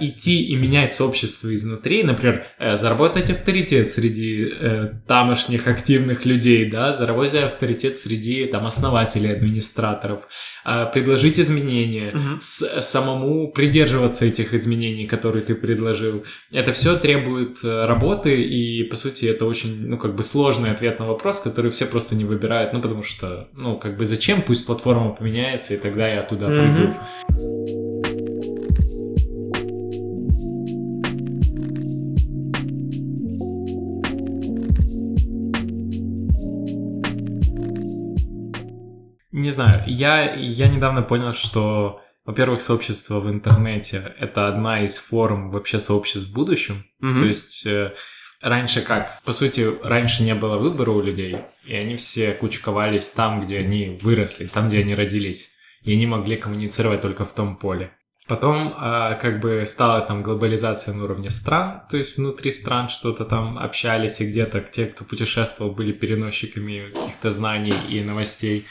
идти и менять сообщество изнутри, например, э, заработать авторитет среди э, тамошних активных людей, да, заработать авторитет среди там основателей, администраторов, э, предложить изменения, Мгм. с- самому придерживаться этих изменений, которые ты предложил. Это все требует э, работы, и, по сути, это очень, ну, как бы сложный ответ на вопрос, который все просто не выбирают, ну, потому что, ну, как бы зачем, пусть платформа поменяется, и тогда я туда Мгм. приду. Я, я недавно понял, что, во-первых, сообщество в интернете — это одна из форм вообще сообществ в будущем. Мгм. То есть э, раньше как? По сути, раньше не было выбора у людей, и они все кучковались там, где они выросли, там, где они родились. И они могли коммуницировать только в том поле. Потом а, как бы стала там глобализация на уровне стран, то есть внутри стран что-то там общались, и где-то те, кто путешествовал, были переносчиками каких-то знаний и новостей.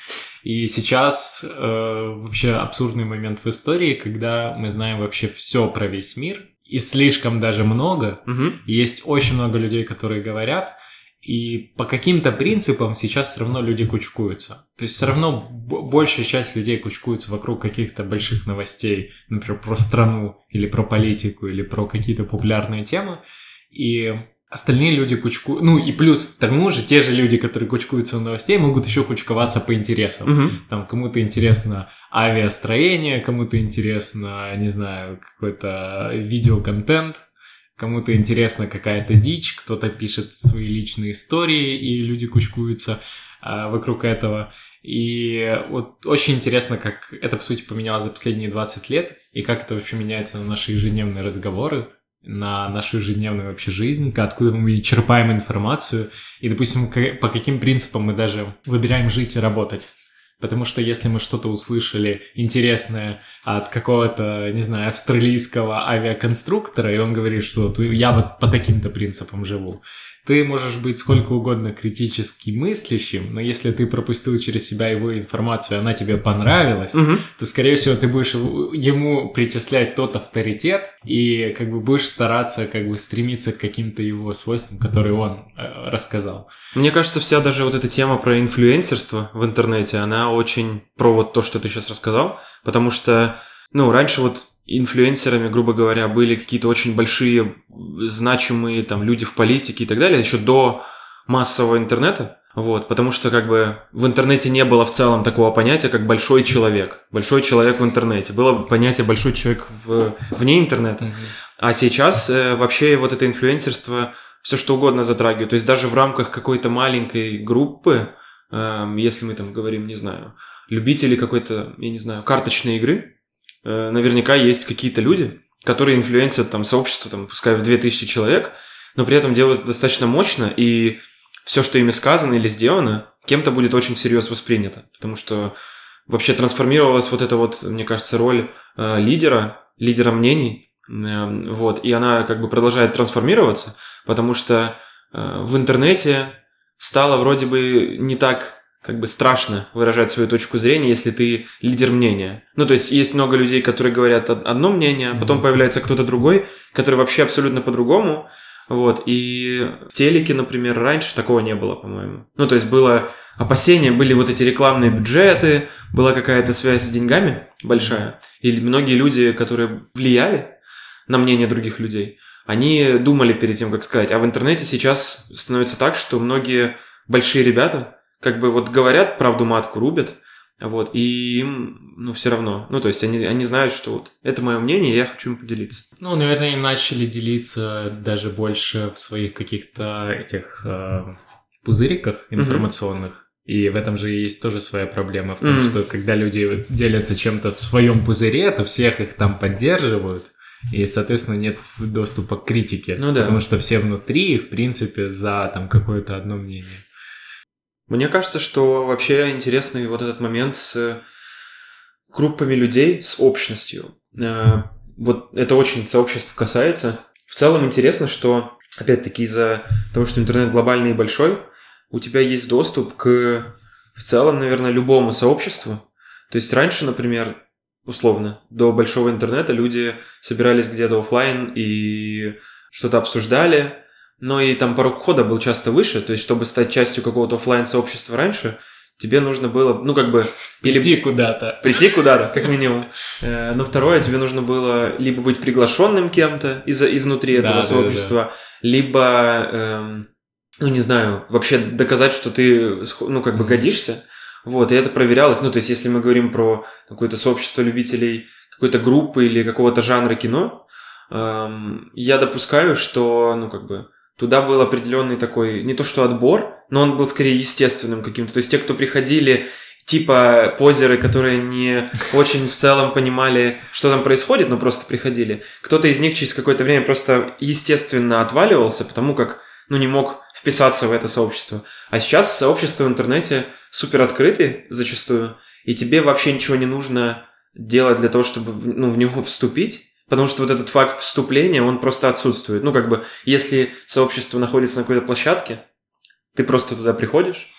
И сейчас э, вообще абсурдный момент в истории, когда мы знаем вообще все про весь мир, и слишком даже много, Мгм. есть очень много людей, которые говорят, и по каким-то принципам сейчас все равно люди кучкуются. То есть все равно большая часть людей кучкуются вокруг каких-то больших новостей, например, про страну, или про политику, или про какие-то популярные темы. И остальные люди кучкуют... Ну и плюс к тому же те же люди, которые кучкуются у новостей, могут еще кучковаться по интересам. Мгм. Там кому-то интересно авиастроение, кому-то интересно, не знаю, какой-то видеоконтент, кому-то интересна какая-то дичь, кто-то пишет свои личные истории, и люди кучкуются а, вокруг этого. И вот очень интересно, как это, по сути, поменялось за последние 20 лет, и как это вообще меняется на наши ежедневные разговоры, на нашу ежедневную вообще жизнь, откуда мы черпаем информацию, и, допустим, по каким принципам мы даже выбираем жить и работать. Потому что если мы что-то услышали интересное от какого-то, не знаю, австралийского авиаконструктора, и он говорит, что «Ты- я вот по таким-то принципам живу, ты можешь быть сколько угодно критически мыслящим, но если ты пропустил через себя его информацию, она тебе понравилась, Мгм. то, скорее всего, ты будешь ему причислять тот авторитет и как бы будешь стараться как бы стремиться к каким-то его свойствам, которые он э, рассказал. Мне кажется, вся даже вот эта тема про инфлюенсерство в интернете, она очень про вот то, что ты сейчас рассказал, потому что, ну, раньше вот инфлюенсерами, грубо говоря, были какие-то очень большие, значимые там люди в политике и так далее, еще до массового интернета, вот, потому что как бы в интернете не было в целом такого понятия, как большой человек. Большой человек в интернете. Было понятие большой человек в, вне интернета. А сейчас э, вообще вот это инфлюенсерство все что угодно затрагивает. То есть даже в рамках какой-то маленькой группы, эм, если мы там говорим, не знаю, любители какой-то, я не знаю, карточной игры, э, наверняка есть какие-то люди, которые инфлюенсят там сообщество, там, пускай в 2000 человек, но при этом делают это достаточно мощно, и все, что ими сказано или сделано, кем-то будет очень всерьез воспринято. Потому что вообще трансформировалась вот эта вот, мне кажется, роль э, лидера, лидера мнений, Эм, вот, и она как бы продолжает трансформироваться, потому что э, в интернете стало вроде бы не так как бы страшно выражать свою точку зрения, если ты лидер мнения. Ну, то есть есть много людей, которые говорят од- одно мнение, а потом появляется кто-то другой, который вообще абсолютно по-другому. Вот, и в телеке, например, раньше такого не было, по-моему. Ну, то есть было опасения, были вот эти рекламные бюджеты, была какая-то связь с деньгами большая. И многие люди, которые влияли на мнение других людей, они думали перед тем, как сказать. А в интернете сейчас становится так, что многие большие ребята как бы вот говорят правду матку, рубят, вот, и им, ну, все равно. Ну, то есть они, они знают, что вот это мое мнение, я хочу им поделиться. Ну, наверное, им начали делиться даже больше в своих каких-то этих э, пузыриках информационных. И в этом же есть тоже своя проблема в том, Мгм. что когда люди делятся чем-то в своем пузыре, то всех их там поддерживают. И, соответственно, нет доступа к критике. Ну да. Потому что все внутри, в принципе, за там какое-то одно мнение. Мне кажется, что вообще интересный вот этот момент с группами людей, с общностью. Э, Вот это очень сообщество касается. В целом интересно, что, опять-таки, из-за того, что интернет глобальный и большой, у тебя есть доступ к, в целом, наверное, любому сообществу. То есть раньше, например, условно. До большого интернета люди собирались где-то офлайн и что-то обсуждали, но и там порог входа был часто выше, то есть чтобы стать частью какого-то офлайн сообщества раньше, тебе нужно было, ну, как бы... Прийти или... куда-то. Прийти куда-то, как минимум. Э, но второе, тебе нужно было либо быть приглашенным кем-то из изнутри этого да, сообщества, да, да. либо, эм, ну, не знаю, вообще доказать, что ты, ну, как бы годишься. Вот, и это проверялось. Ну, то есть, если мы говорим про какое-то сообщество любителей какой-то группы или какого-то жанра кино, эм, я допускаю, что, ну, как бы, туда был определенный такой, не то что отбор, но он был скорее естественным каким-то. То есть те, кто приходили, типа позеры, которые не очень в целом понимали, что там происходит, но просто приходили. Кто-то из них через какое-то время просто естественно отваливался, потому как ну, не мог вписаться в это сообщество. А сейчас сообщества в интернете супер открыты зачастую, и тебе вообще ничего не нужно делать для того, чтобы ну, в него вступить. Потому что вот этот факт вступления, он просто отсутствует. Ну, как бы, если сообщество находится на какой-то площадке, ты просто туда приходишь.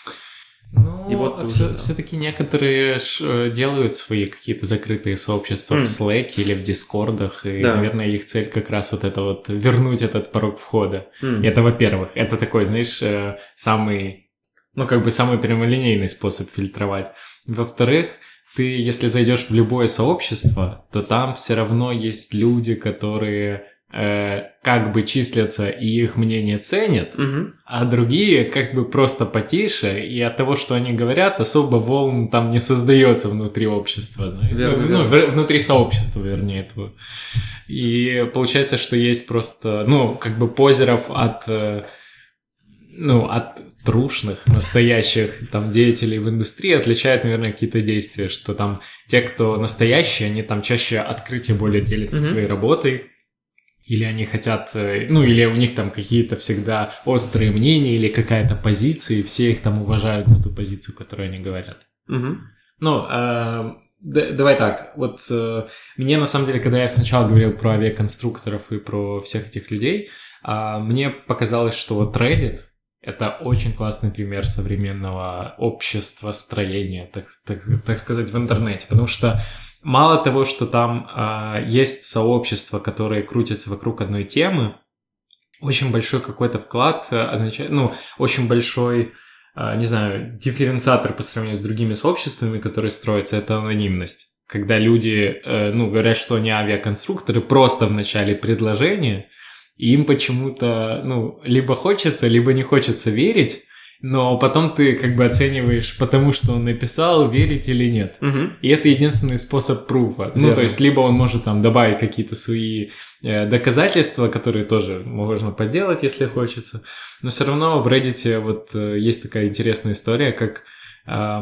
Ну, и вот все, все-таки некоторые э, делают свои какие-то закрытые сообщества mm. в Slack или в Дискордах, и, да. наверное, их цель как раз вот это вот вернуть этот порог входа. Mm. это, во-первых, это такой, знаешь, э, самый, ну, как бы самый прямолинейный способ фильтровать. Во-вторых, ты, если зайдешь в любое сообщество, то там все равно есть люди, которые э, как бы числятся и их мнение ценят, угу. а другие как бы просто потише, и от того, что они говорят, особо волн там не создается внутри общества, знаешь? Верно, ну, верно. ну, внутри сообщества, вернее, этого. И получается, что есть просто, ну, как бы позеров от э, ну, от трушных, настоящих там деятелей в индустрии отличает, наверное, какие-то действия, что там те, кто настоящие, они там чаще открытие более делятся mm-hmm. своей работой, или они хотят, э, ну, или у них там какие-то всегда острые мнения, или какая-то позиция, и все их там уважают за ту позицию, которую они говорят. Угу. Ну, э, да, давай так, вот э, мне на самом деле, когда я сначала говорил про авиаконструкторов и про всех этих людей, э, мне показалось, что вот Reddit — это очень классный пример современного общества строения, так, так, так сказать, в интернете, потому что мало того, что там э, есть сообщества, которые крутятся вокруг одной темы, очень большой какой-то вклад э, означает, ну, очень большой, э, не знаю, дифференциатор по сравнению с другими сообществами, которые строятся, это анонимность. Когда люди, э, ну, говорят, что они авиаконструкторы, просто в начале предложения, и им почему-то, ну, либо хочется, либо не хочется верить, но потом ты как бы оцениваешь, потому что он написал, верить или нет. Угу. И это единственный способ пруфа. Ну, то есть, либо он может там добавить какие-то свои э, доказательства, которые тоже можно подделать, если хочется. Но все равно в Reddit вот э, есть такая интересная история, как э,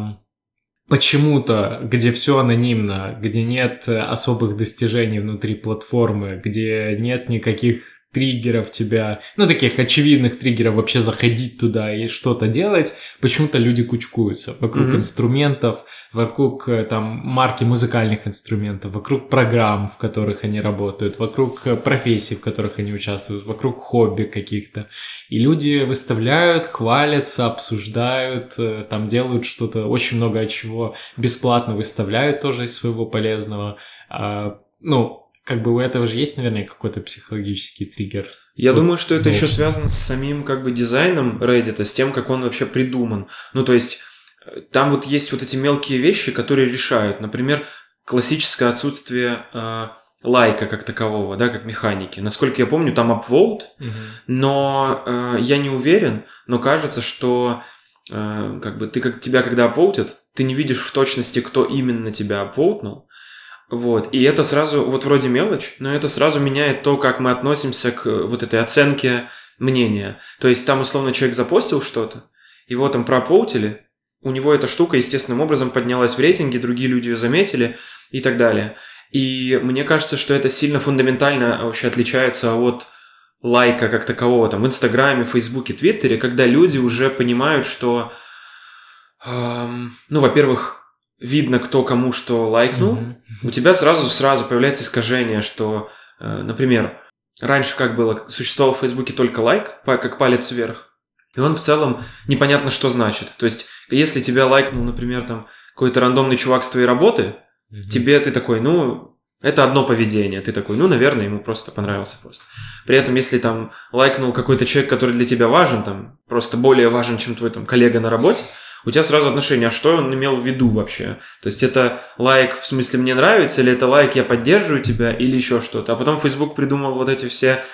почему-то, где все анонимно, где нет особых достижений внутри платформы, где нет никаких триггеров тебя, ну, таких очевидных триггеров вообще заходить туда и что-то делать, почему-то люди кучкуются вокруг mm-hmm. инструментов, вокруг э, там марки музыкальных инструментов, вокруг программ, в которых они работают, вокруг э, профессий, в которых они участвуют, вокруг хобби каких-то. И люди выставляют, хвалятся, обсуждают, э, там делают что-то, очень много чего бесплатно выставляют тоже из своего полезного. А, ну, как бы у этого же есть, наверное, какой-то психологический триггер. Я вот думаю, что это еще связано с самим как бы дизайном Reddit, с тем, как он вообще придуман. Ну, то есть, э, там вот есть вот эти мелкие вещи, которые решают. Например, классическое отсутствие э, лайка как такового, да, как механики. Насколько я помню, там upvote, угу. но э, я не уверен, но кажется, что э, как бы ты как тебя когда апвоутят, ты не видишь в точности, кто именно тебя апвоутнул, вот, и это сразу, вот вроде мелочь, но это сразу меняет то, как мы относимся к э, вот этой оценке мнения. То есть там, условно, человек запостил что-то, его там пропоутили, у него эта штука естественным образом поднялась в рейтинге, другие люди ее заметили и так далее. И мне кажется, что это сильно фундаментально вообще отличается от лайка как такового там в Инстаграме, Фейсбуке, Твиттере, когда люди уже понимают, что, эм, ну, во-первых, видно, кто кому что лайкнул, mm-hmm. у тебя сразу сразу появляется искажение, что, э, например, раньше как было, существовал в Фейсбуке только лайк, как палец вверх, и он в целом непонятно, что значит. То есть, если тебя лайкнул, например, там какой-то рандомный чувак с твоей работы, Mm-hmm. Тебе ты такой, ну, это одно поведение. Ты такой, ну, наверное, ему просто понравился просто. При этом, если там лайкнул какой-то человек, который для тебя важен, там, просто более важен, чем твой там коллега на работе, у тебя сразу отношение, а что он имел в виду вообще? То есть это лайк в смысле мне нравится, или это лайк я поддерживаю тебя, или еще что-то. А потом Facebook придумал вот эти все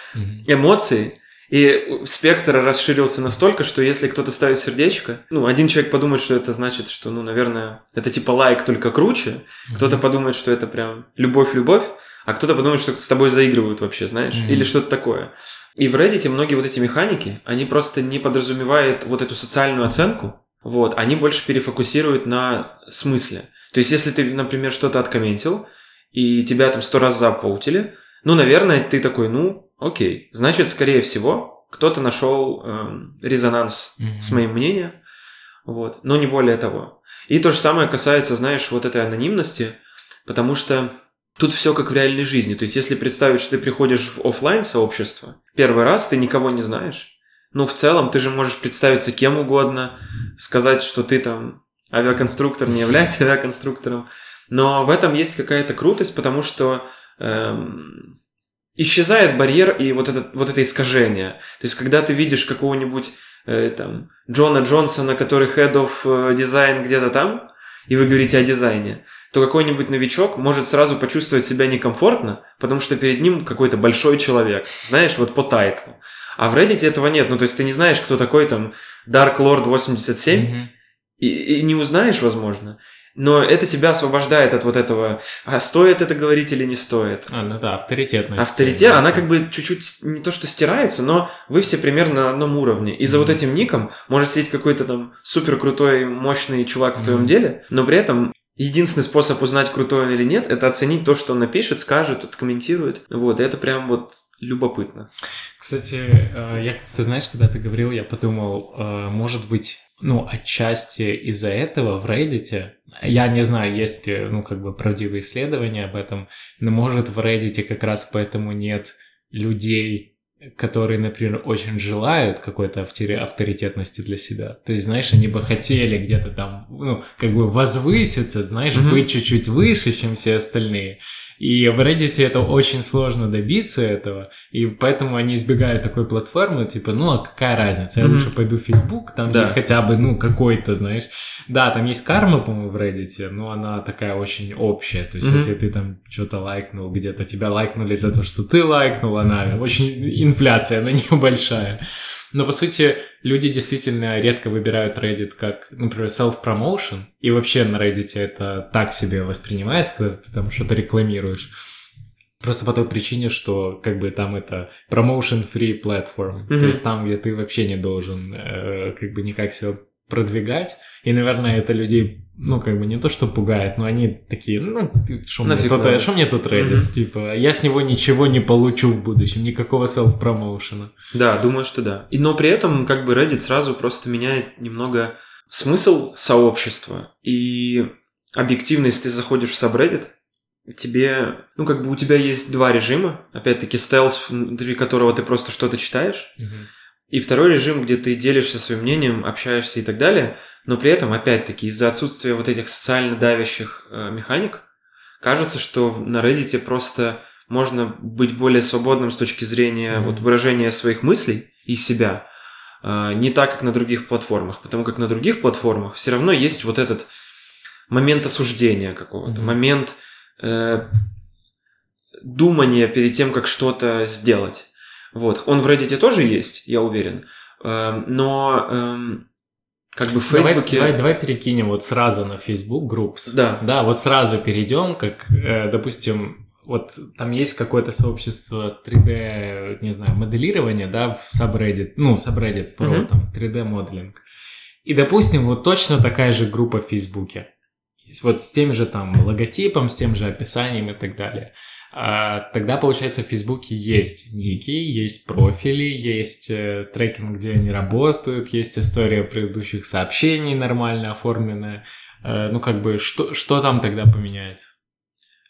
эмоции, и спектр расширился настолько, что если кто-то ставит сердечко, ну, один человек подумает, что это значит, что, ну, наверное, это типа лайк только круче, кто-то подумает, что это прям любовь-любовь, а кто-то подумает, что с тобой заигрывают вообще, знаешь, mm-hmm. или что-то такое. И в Reddit многие вот эти механики, они просто не подразумевают вот эту социальную оценку, вот, они больше перефокусируют на смысле. То есть, если ты, например, что-то откомментил, и тебя там сто раз запаутили, ну, наверное, ты такой, ну, окей. Значит, скорее всего, кто-то нашел э, резонанс mm-hmm. с моим мнением, вот, но не более того. И то же самое касается, знаешь, вот этой анонимности, потому что тут все как в реальной жизни. То есть, если представить, что ты приходишь в офлайн сообщество, первый раз ты никого не знаешь, ну, в целом, ты же можешь представиться кем угодно, сказать, что ты там авиаконструктор, не являешься авиаконструктором. Но в этом есть какая-то крутость, потому что эм, исчезает барьер и вот это, вот это искажение. То есть, когда ты видишь какого-нибудь э, там Джона Джонсона, который head of э, design где-то там, и вы говорите о дизайне, то какой-нибудь новичок может сразу почувствовать себя некомфортно, потому что перед ним какой-то большой человек, знаешь, вот по тайтлу. А в Reddit этого нет. Ну, то есть ты не знаешь, кто такой там Dark Lord 87, mm-hmm. и, и не узнаешь, возможно. Но это тебя освобождает от вот этого, а стоит это говорить или не стоит. А, ну да, авторитетность. Авторитет, да. она как бы чуть-чуть не то что стирается, но вы все примерно на одном уровне. И за mm-hmm. вот этим ником может сидеть какой-то там супер крутой, мощный чувак в твоем mm-hmm. деле, но при этом Единственный способ узнать, крутой он или нет, это оценить то, что он напишет, скажет, откомментирует. Вот, и это прям вот любопытно. Кстати, э, я, ты знаешь, когда ты говорил, я подумал, э, может быть, ну, отчасти из-за этого в Reddit, я не знаю, есть ли, ну, как бы правдивые исследования об этом, но может в Reddit как раз поэтому нет людей, которые, например, очень желают какой-то авторитетности для себя. То есть, знаешь, они бы хотели где-то там, ну, как бы возвыситься, знаешь, mm-hmm. быть чуть-чуть выше, чем все остальные. И в Reddit это очень сложно добиться этого, и поэтому они избегают такой платформы, типа, ну а какая разница, я mm-hmm. лучше пойду в Facebook, там да. есть хотя бы, ну, какой-то, знаешь. Да, там есть карма, по-моему, в Reddit, но она такая очень общая, то есть mm-hmm. если ты там что-то лайкнул, где-то тебя лайкнули за то, что ты лайкнул, она очень инфляция на нее большая. Но, по сути, люди действительно редко выбирают Reddit как, например, self-promotion, и вообще на Reddit это так себе воспринимается, когда ты там что-то рекламируешь. Просто по той причине, что как бы там это promotion-free platform, mm-hmm. то есть там, где ты вообще не должен э, как бы никак себя продвигать, и, наверное, это людей, ну, как бы не то, что пугает, но они такие, ну, что мне, тут, что мне тут Reddit? Mm-hmm. Типа, я с него ничего не получу в будущем, никакого селф-промоушена. Да, думаю, что да. И, но при этом, как бы, Reddit сразу просто меняет немного смысл сообщества. И объективно, если ты заходишь в subreddit, тебе, ну, как бы у тебя есть два режима. Опять-таки, стелс, внутри которого ты просто что-то читаешь. Mm-hmm и второй режим, где ты делишься своим мнением, общаешься и так далее, но при этом, опять-таки, из-за отсутствия вот этих социально давящих э, механик, кажется, что на Reddit просто можно быть более свободным с точки зрения mm-hmm. вот, выражения своих мыслей и себя, э, не так, как на других платформах, потому как на других платформах все равно есть вот этот момент осуждения какого-то, mm-hmm. момент э, думания перед тем, как что-то сделать. Вот. Он в Reddit тоже есть, я уверен. Эм, но эм, как бы в Фейсбуке... Давай, давай, давай перекинем вот сразу на Facebook Groups. Да. Да, вот сразу перейдем, как, э, допустим, вот там есть какое-то сообщество 3D, не знаю, моделирования, да, в subreddit, ну, subreddit про uh-huh. там 3D моделинг. И, допустим, вот точно такая же группа в Фейсбуке. Вот с тем же там логотипом, с тем же описанием и так далее. А, тогда, получается, в Фейсбуке есть ники, есть профили, есть э, трекинг, где они работают, есть история предыдущих сообщений нормально оформленная. Э, ну, как бы, что, что там тогда поменяется?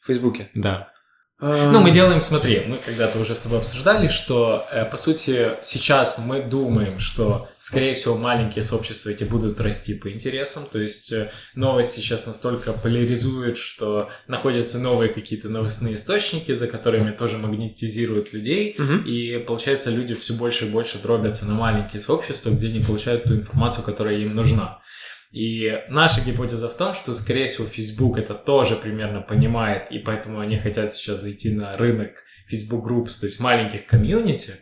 В Фейсбуке? Да. Ну, мы делаем, смотри, мы когда-то уже с тобой обсуждали, что, э, по сути, сейчас мы думаем, что, скорее всего, маленькие сообщества эти будут расти по интересам, то есть э, новости сейчас настолько поляризуют, что находятся новые какие-то новостные источники, за которыми тоже магнетизируют людей, Мгм. и, получается, люди все больше и больше дробятся на маленькие сообщества, где они получают ту информацию, которая им нужна. И наша гипотеза в том, что, скорее всего, Facebook это тоже примерно понимает, и поэтому они хотят сейчас зайти на рынок Facebook Groups, то есть маленьких комьюнити,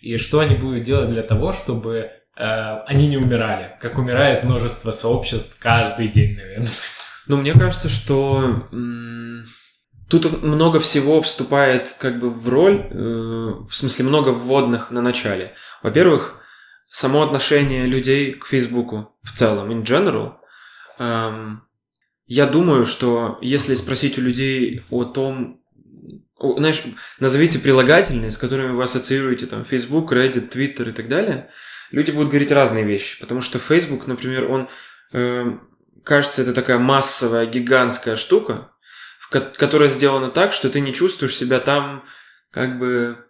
и что они будут делать для того, чтобы э, они не умирали, как умирает множество сообществ каждый день, наверное. Ну, мне кажется, что тут много всего вступает как бы в роль, э, в смысле много вводных на начале. Во-первых, само отношение людей к Фейсбуку в целом, in general. эм, я думаю, что если спросить у людей о том, о- знаешь, назовите прилагательные, с которыми вы ассоциируете там Facebook, Reddit, Twitter и так далее, люди будут говорить разные вещи, потому что Facebook, например, он эм, кажется, это такая массовая, гигантская штука, которая сделана так, что ты не чувствуешь себя там как бы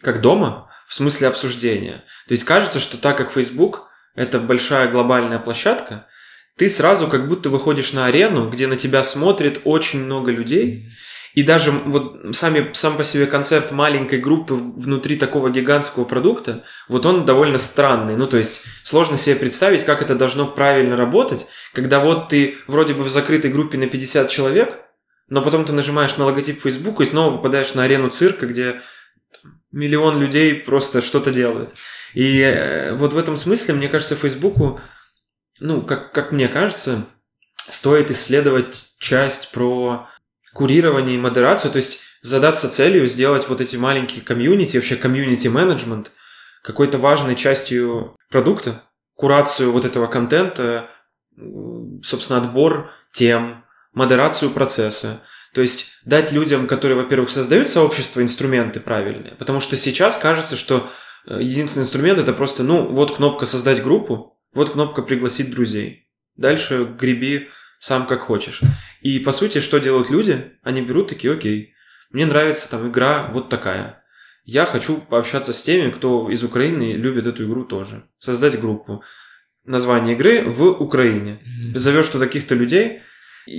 как дома, в смысле обсуждения. То есть кажется, что так как Facebook это большая глобальная площадка, ты сразу как будто выходишь на арену, где на тебя смотрит очень много людей, и даже вот сами, сам по себе концепт маленькой группы внутри такого гигантского продукта, вот он довольно странный. Ну, то есть сложно себе представить, как это должно правильно работать, когда вот ты вроде бы в закрытой группе на 50 человек, но потом ты нажимаешь на логотип Facebook и снова попадаешь на арену цирка, где миллион людей просто что-то делают. И э, вот в этом смысле, мне кажется, Фейсбуку, ну, как, как мне кажется, стоит исследовать часть про курирование и модерацию, то есть задаться целью сделать вот эти маленькие комьюнити, вообще комьюнити-менеджмент какой-то важной частью продукта, курацию вот этого контента, собственно, отбор тем, модерацию процесса. То есть дать людям, которые, во-первых, создают сообщество, инструменты правильные. Потому что сейчас кажется, что э, единственный инструмент это просто, ну, вот кнопка создать группу, вот кнопка пригласить друзей. Дальше греби сам как хочешь. И по сути, что делают люди? Они берут такие, окей, мне нравится там игра вот такая. Я хочу пообщаться с теми, кто из Украины любит эту игру тоже. Создать группу. Название игры в Украине. Зовешь туда каких-то людей,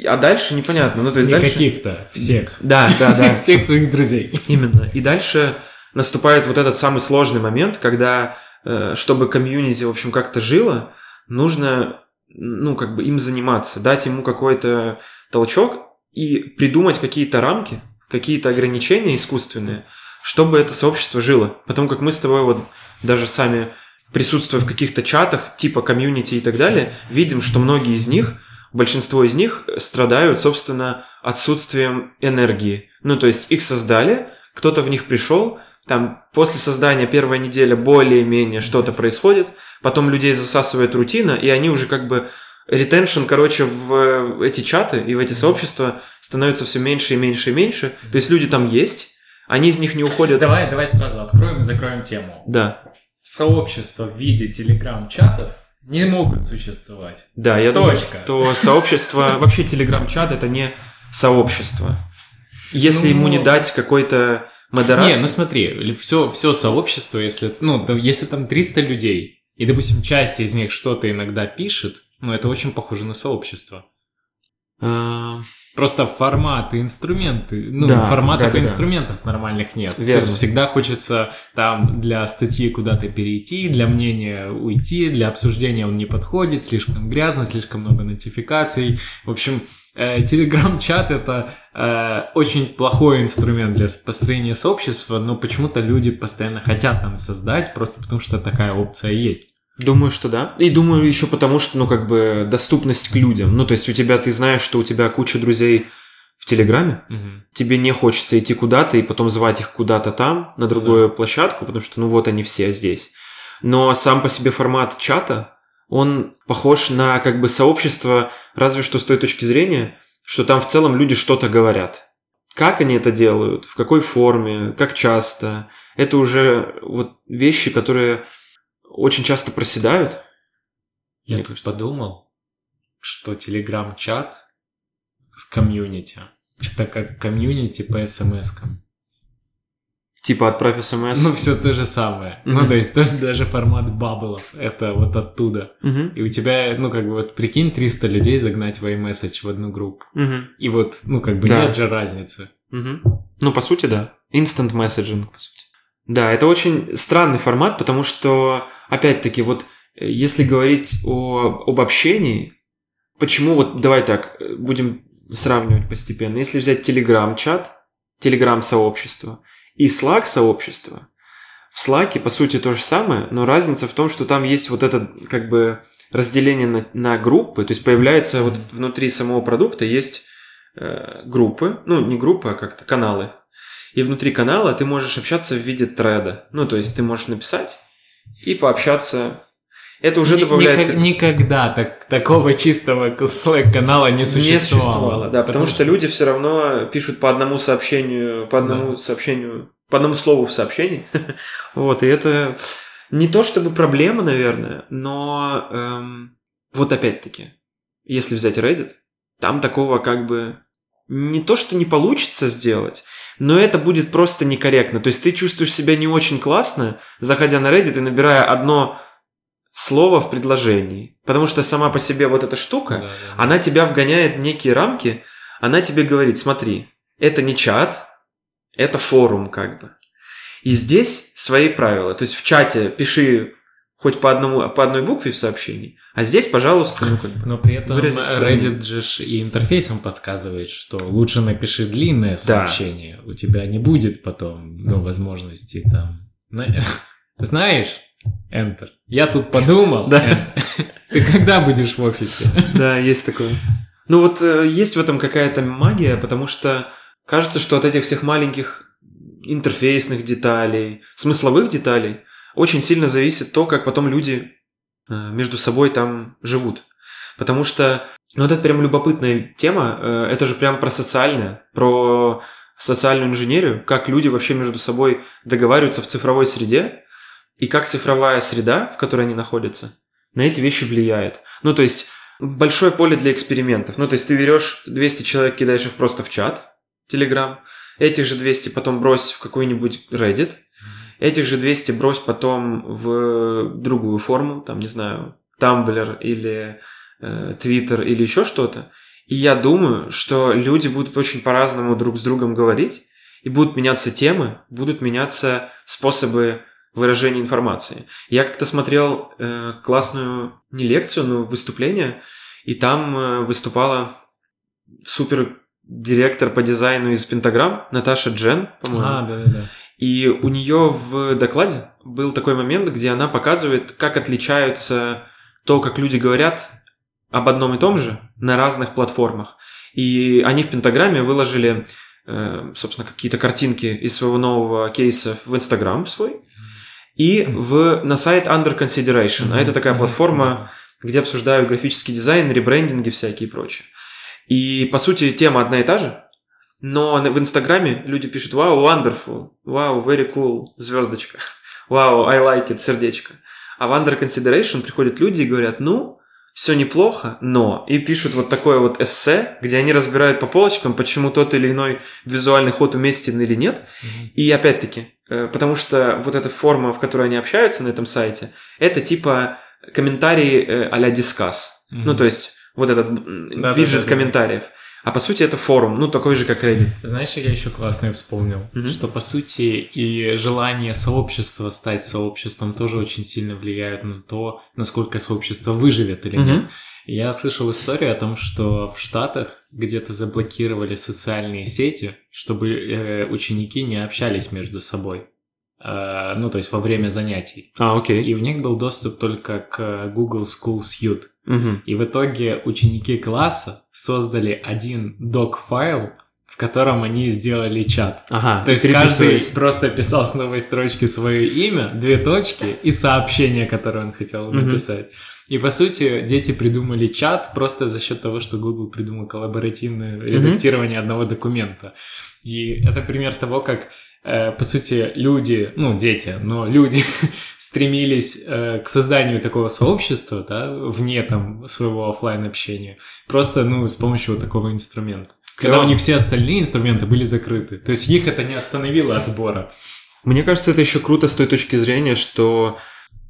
а дальше непонятно. Ну, то есть дальше... каких-то, всех. Да, да, да. Всех своих друзей. Именно. И дальше наступает вот этот самый сложный момент, когда, э, чтобы комьюнити, в общем, как-то жило, нужно, ну, как бы им заниматься, дать ему какой-то толчок и придумать какие-то рамки, какие-то ограничения искусственные, чтобы это сообщество жило. Потому как мы с тобой вот даже сами присутствуя в каких-то чатах, типа комьюнити и так далее, видим, что многие из них, большинство из них страдают, собственно, отсутствием энергии. Ну, то есть их создали, кто-то в них пришел, там после создания первая неделя более-менее что-то происходит, потом людей засасывает рутина, и они уже как бы ретеншн, короче, в эти чаты и в эти сообщества становится все меньше и меньше и меньше. То есть люди там есть, они из них не уходят. Давай, давай сразу откроем и закроем тему. Да, Сообщества в виде телеграм-чатов не могут существовать. да, я Точка. думаю, что сообщество, вообще телеграм-чат это не сообщество. Если Ну, ему не дать какой-то модерации... Не, ну смотри, все, все сообщество, если, ну, если там 300 людей, и, допустим, часть из них что-то иногда пишет, ну, это очень похоже на сообщество. Просто форматы, инструменты, ну, Да, форматов да-да-да. и инструментов нормальных нет. Верно. То есть всегда хочется там для статьи куда-то перейти, для мнения уйти, для обсуждения он не подходит, слишком грязно, слишком много нотификаций. В общем, э, Телеграм-чат это э, очень плохой инструмент для построения сообщества, но почему-то люди постоянно хотят там создать, просто потому что такая опция есть. Думаю, что да. И думаю еще потому, что, ну, как бы, доступность к людям. Ну, то есть у тебя, ты знаешь, что у тебя куча друзей в Телеграме, Мгм. тебе не хочется идти куда-то и потом звать их куда-то там, на другую площадку, потому что, ну, вот они все здесь. Но сам по себе формат чата, он похож на, как бы, сообщество, разве что с той точки зрения, что там в целом люди что-то говорят. Как они это делают, в какой форме, как часто, это уже вот вещи, которые очень часто проседают. Я тут кажется. подумал, что телеграм-чат в комьюнити Это как комьюнити по смс-кам. Типа отправь смс. Ну, все то же самое. Ну, Мгм. то есть тоже даже формат баблов. Это вот оттуда. Мгм, И у тебя, ну, как бы вот прикинь, 300 людей загнать в iMessage в одну группу. мгм, И вот, ну, как бы Да. нет же разницы. мгм. Ну, по сути, да. Instant messaging, по сути. Да, это очень странный формат, потому что, опять-таки, вот э, если говорить о, об общении, почему вот, давай так, э, будем сравнивать постепенно. Если взять Telegram-чат, Telegram-сообщество и Slack-сообщество, в Slack, по сути, то же самое, но разница в том, что там есть вот это, как бы, разделение на, на группы, то есть появляется вот внутри самого продукта есть э, группы, ну, не группы, а как-то каналы. И внутри канала ты можешь общаться в виде треда. Ну, то есть ты можешь написать и пообщаться. Это уже добавляет... никак- никогда так, такого чистого Slack-канала не Не существовало. существовало, да, потому, что, люди все равно пишут по одному сообщению, по одному сообщению, по одному слову в сообщении. вот, и это не то чтобы проблема, наверное, но эм, вот опять-таки, если взять Reddit, там такого как бы не то, что не получится сделать, но это будет просто некорректно. То есть ты чувствуешь себя не очень классно, заходя на Reddit и набирая одно слово в предложении. Потому что сама по себе вот эта штука, Да, да, да. она тебя вгоняет в некие рамки, она тебе говорит, смотри, это не чат, это форум как бы. И здесь свои правила. То есть в чате пиши хоть по, одному, по одной букве в сообщении, а здесь, пожалуйста, ну как бы. Но при этом Reddit же и интерфейсом подсказывает, что лучше напиши длинное сообщение. У тебя не будет потом ну, возможности там... на- Знаешь, Enter. Я тут подумал. Да. Ты когда будешь в офисе? Да, есть такое. Ну вот э, есть в этом какая-то магия, потому что кажется, что от этих всех маленьких интерфейсных деталей, смысловых деталей очень сильно зависит то, как потом люди э, между собой там живут. Потому что ну, вот это прям любопытная тема, э, это же прям про социальное, про социальную инженерию, как люди вообще между собой договариваются в цифровой среде, и как цифровая среда, в которой они находятся, на эти вещи влияет. Ну, то есть, большое поле для экспериментов. Ну, то есть, ты берешь 200 человек, кидаешь их просто в чат, Telegram, этих же 200 потом брось в какой-нибудь Reddit, этих же 200 брось потом в другую форму, там, не знаю, Tumblr или э, Twitter или еще что-то. И я думаю, что люди будут очень по-разному друг с другом говорить, и будут меняться темы, будут меняться способы выражения информации. Я как-то смотрел э, классную, не лекцию, но выступление, и там э, выступала супер директор по дизайну из Пентаграм, Наташа Джен, по-моему. А, да-да-да. И у нее в докладе был такой момент, где она показывает, как отличаются то, как люди говорят об одном и том же на разных платформах. И они в Пентаграме выложили, э, собственно, какие-то картинки из своего нового кейса в Инстаграм свой и в, на сайт Under Consideration. А это такая платформа, где обсуждают графический дизайн, ребрендинги всякие и прочее. И, по сути, тема одна и та же, но в Инстаграме люди пишут «Вау, wonderful», «Вау, very cool», звездочка, «Вау, I like it», сердечко. А в Under Consideration приходят люди и говорят «Ну, все неплохо, но...» И пишут вот такое вот эссе, где они разбирают по полочкам, почему тот или иной визуальный ход уместен или нет. И опять-таки, э, потому что вот эта форма, в которой они общаются на этом сайте, это типа комментарии э, а-ля дискас. Ну, то есть вот этот Да-да-да-да. виджет комментариев. А по сути это форум, ну такой же, как Reddit. Знаешь, я еще классное вспомнил, Мгм. что по сути и желание сообщества стать сообществом тоже очень сильно влияет на то, насколько сообщество выживет или Мгм. нет. Я слышал историю о том, что в Штатах где-то заблокировали социальные сети, чтобы э, ученики не общались между собой. Э, ну, то есть во время занятий. А, окей. И у них был доступ только к Google School Suite. Мгм. И в итоге ученики класса создали один док-файл, в котором они сделали чат. Ага, То есть каждый просто писал с новой строчки свое имя, две точки и сообщение, которое он хотел написать. И по сути дети придумали чат просто за счет того, что Google придумал коллаборативное редактирование одного документа. И это пример того, как э, по сути люди, ну дети, но люди стремились э, к созданию такого сообщества, да, вне там своего оффлайн общения, просто ну с помощью вот такого инструмента. когда Да. у них все остальные инструменты были закрыты. То есть их это не остановило от сбора. Мне кажется, это еще круто с той точки зрения, что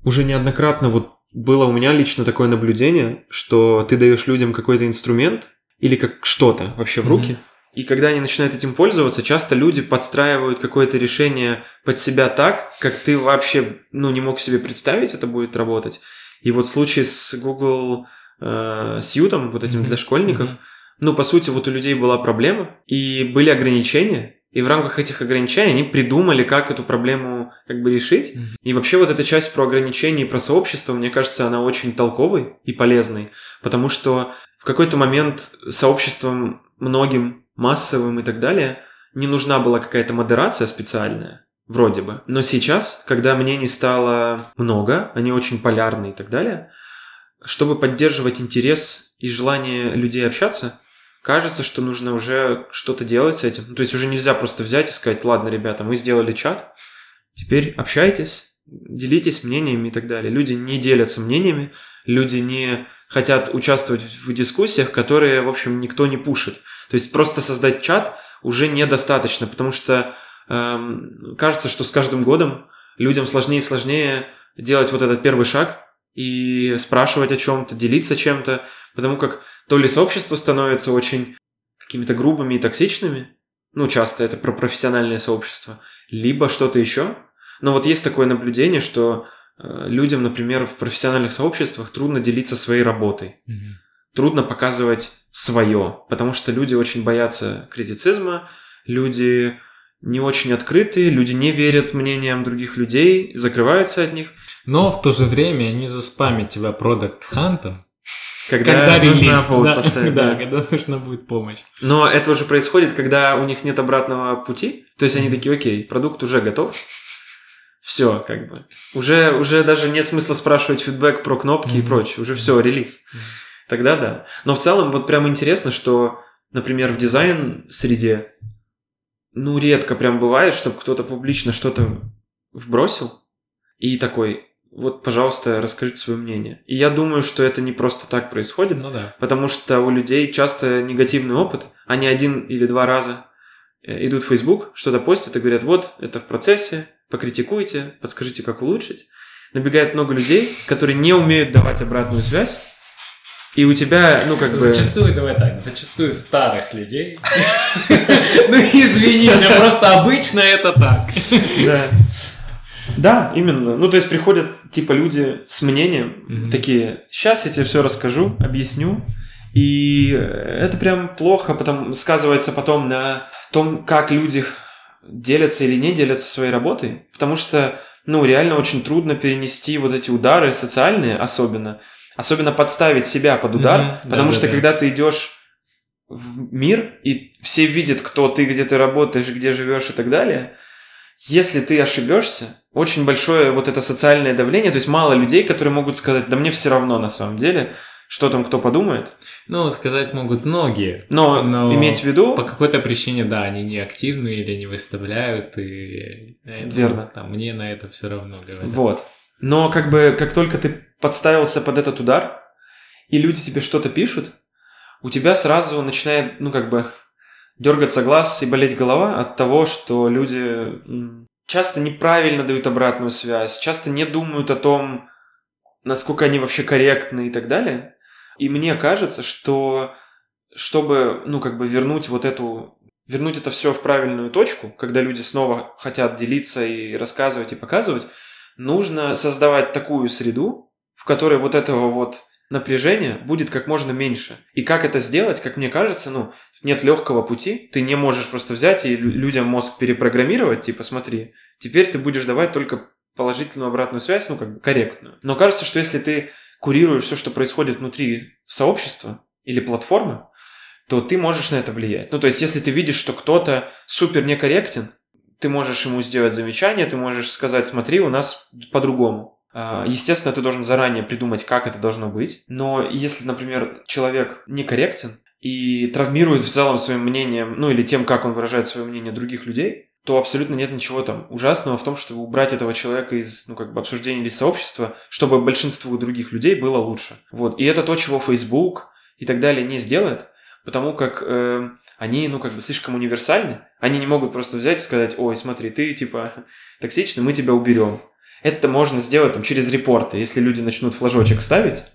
уже неоднократно вот было у меня лично такое наблюдение, что ты даешь людям какой-то инструмент или как что-то вообще в руки, и когда они начинают этим пользоваться, часто люди подстраивают какое-то решение под себя так, как ты вообще ну, не мог себе представить, это будет работать. И вот случай с Google э, Сьютом, вот этим для школьников, ну, по сути, вот у людей была проблема, и были ограничения, и в рамках этих ограничений они придумали, как эту проблему как бы решить. И вообще вот эта часть про ограничения и про сообщество, мне кажется, она очень толковой и полезной, потому что в какой-то момент сообществом многим, массовым и так далее, не нужна была какая-то модерация специальная, вроде бы. Но сейчас, когда мнений стало много, они очень полярны и так далее, чтобы поддерживать интерес и желание людей общаться, кажется, что нужно уже что-то делать с этим. Ну, то есть уже нельзя просто взять и сказать, ладно, ребята, мы сделали чат, теперь общайтесь, делитесь мнениями и так далее. Люди не делятся мнениями, люди не хотят участвовать в дискуссиях, которые, в общем, никто не пушит. То есть просто создать чат уже недостаточно, потому что эм, кажется, что с каждым годом людям сложнее и сложнее делать вот этот первый шаг и спрашивать о чем-то, делиться чем-то, потому как то ли сообщество становится очень какими-то грубыми и токсичными, ну, часто это про профессиональное сообщество, либо что-то еще. Но вот есть такое наблюдение, что людям, например, в профессиональных сообществах трудно делиться своей работой Мгм. трудно показывать свое, потому что люди очень боятся критицизма, люди не очень открытые, люди не верят мнениям других людей, закрываются от них. Но в то же время они заспамят тебя продукт хантом, Когда, когда нужно релиз. upload да, поставить, да, да. когда нужна будет помощь. Но это уже происходит, когда у них нет обратного пути. То есть они такие, окей, продукт уже готов. Все, как бы. Уже, уже даже нет смысла спрашивать фидбэк про кнопки и Мгм. прочее. Уже все, релиз. Мгм. Тогда да. Но в целом вот прям интересно, что, например, в дизайн-среде ну, редко прям бывает, чтобы кто-то публично что-то вбросил и такой, вот, пожалуйста, расскажите свое мнение. И я думаю, что это не просто так происходит, Ну да. потому что у людей часто негативный опыт, они один или два раза э, идут в Facebook, что-то постят и говорят, вот, это в процессе, покритикуйте, подскажите, как улучшить. Набегает много людей, которые не умеют давать обратную связь, и у тебя, ну, как бы... Зачастую, давай так, зачастую старых людей. Ну извините, просто обычно это так. Да. Да, именно. Ну, то есть приходят, типа, люди с мнением, такие, сейчас я тебе все расскажу, объясню. И это прям плохо, потом сказывается потом на том, как люди делятся или не делятся своей работой. Потому что, ну, реально очень трудно перенести вот эти удары социальные особенно. Особенно подставить себя под удар. Мгм. потому что Да-да-да. когда ты идешь в мир, и все видят, кто ты, где ты работаешь, где живешь и так далее, если ты ошибешься, очень большое вот это социальное давление, то есть мало людей, которые могут сказать, да мне все равно на самом деле, что там кто подумает. Ну, сказать могут многие. Но, Но иметь в виду, По какой-то причине, да, они не активны или не выставляют, и э, ну, Верно. там, мне на это все равно говорят. вот. Но как бы, как только ты подставился под этот удар, и люди тебе что-то пишут, у тебя сразу начинает, ну как бы, дергаться глаз и болеть голова от того, что люди часто неправильно дают обратную связь, часто не думают о том, насколько они вообще корректны и так далее. И мне кажется, что чтобы, ну, как бы вернуть вот эту, вернуть это все в правильную точку, когда люди снова хотят делиться и рассказывать и показывать, нужно создавать такую среду, в которой вот этого вот напряжения будет как можно меньше. И как это сделать, как мне кажется, ну, нет легкого пути, ты не можешь просто взять и лю- людям мозг перепрограммировать, типа, смотри, теперь ты будешь давать только положительную обратную связь, ну, как бы корректную. Но кажется, что если ты курируешь все, что происходит внутри сообщества или платформы, то ты можешь на это влиять. Ну, то есть, если ты видишь, что кто-то супер некорректен, ты можешь ему сделать замечание, ты можешь сказать, смотри, у нас по-другому. А, Естественно, ты должен заранее придумать, как это должно быть. Но если, например, человек некорректен и травмирует в целом своим мнением, ну или тем, как он выражает свое мнение других людей, то абсолютно нет ничего там ужасного в том, чтобы убрать этого человека из, ну, как бы обсуждения или сообщества, чтобы большинству других людей было лучше. Вот. И это то, чего Facebook и так далее не сделает, потому как э, они, ну, как бы слишком универсальны. Они не могут просто взять и сказать, ой, смотри, ты, типа, токсичный, мы тебя уберем. Это можно сделать там через репорты. Если люди начнут флажочек ставить,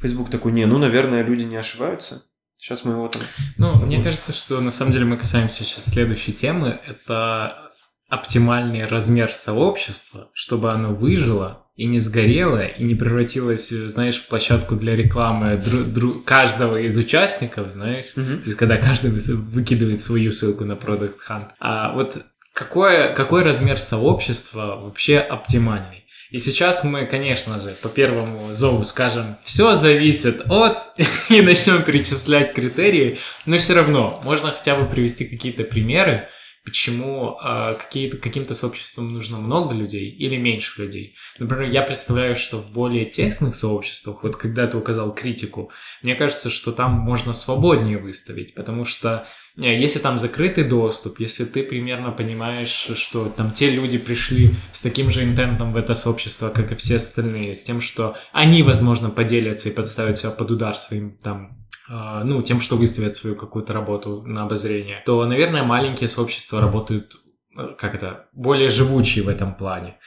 Facebook такой, не, ну, наверное, люди не ошибаются. Сейчас мы его там... Ну, мне кажется, что на самом деле мы касаемся сейчас следующей темы. Это оптимальный размер сообщества, чтобы оно выжило и не сгорело, и не превратилось, знаешь, в площадку для рекламы дру- дру- каждого из участников, знаешь, Мгм. то есть когда каждый выкидывает свою ссылку на Product Hunt. А вот какое, какой размер сообщества вообще оптимальный? И сейчас мы, конечно же, по первому зову скажем, все зависит от, и начнем перечислять критерии, но все равно можно хотя бы привести какие-то примеры, почему э, каким-то сообществам нужно много людей или меньше людей. Например, я представляю, что в более тесных сообществах, вот когда ты указал критику, мне кажется, что там можно свободнее выставить, потому что э, если там закрытый доступ, если ты примерно понимаешь, что там те люди пришли с таким же интентом в это сообщество, как и все остальные, с тем, что они, возможно, поделятся и подставят себя под удар своим там ну, тем, что выставят свою какую-то работу на обозрение, то, наверное, маленькие сообщества работают, э, как это, более живучие в этом плане.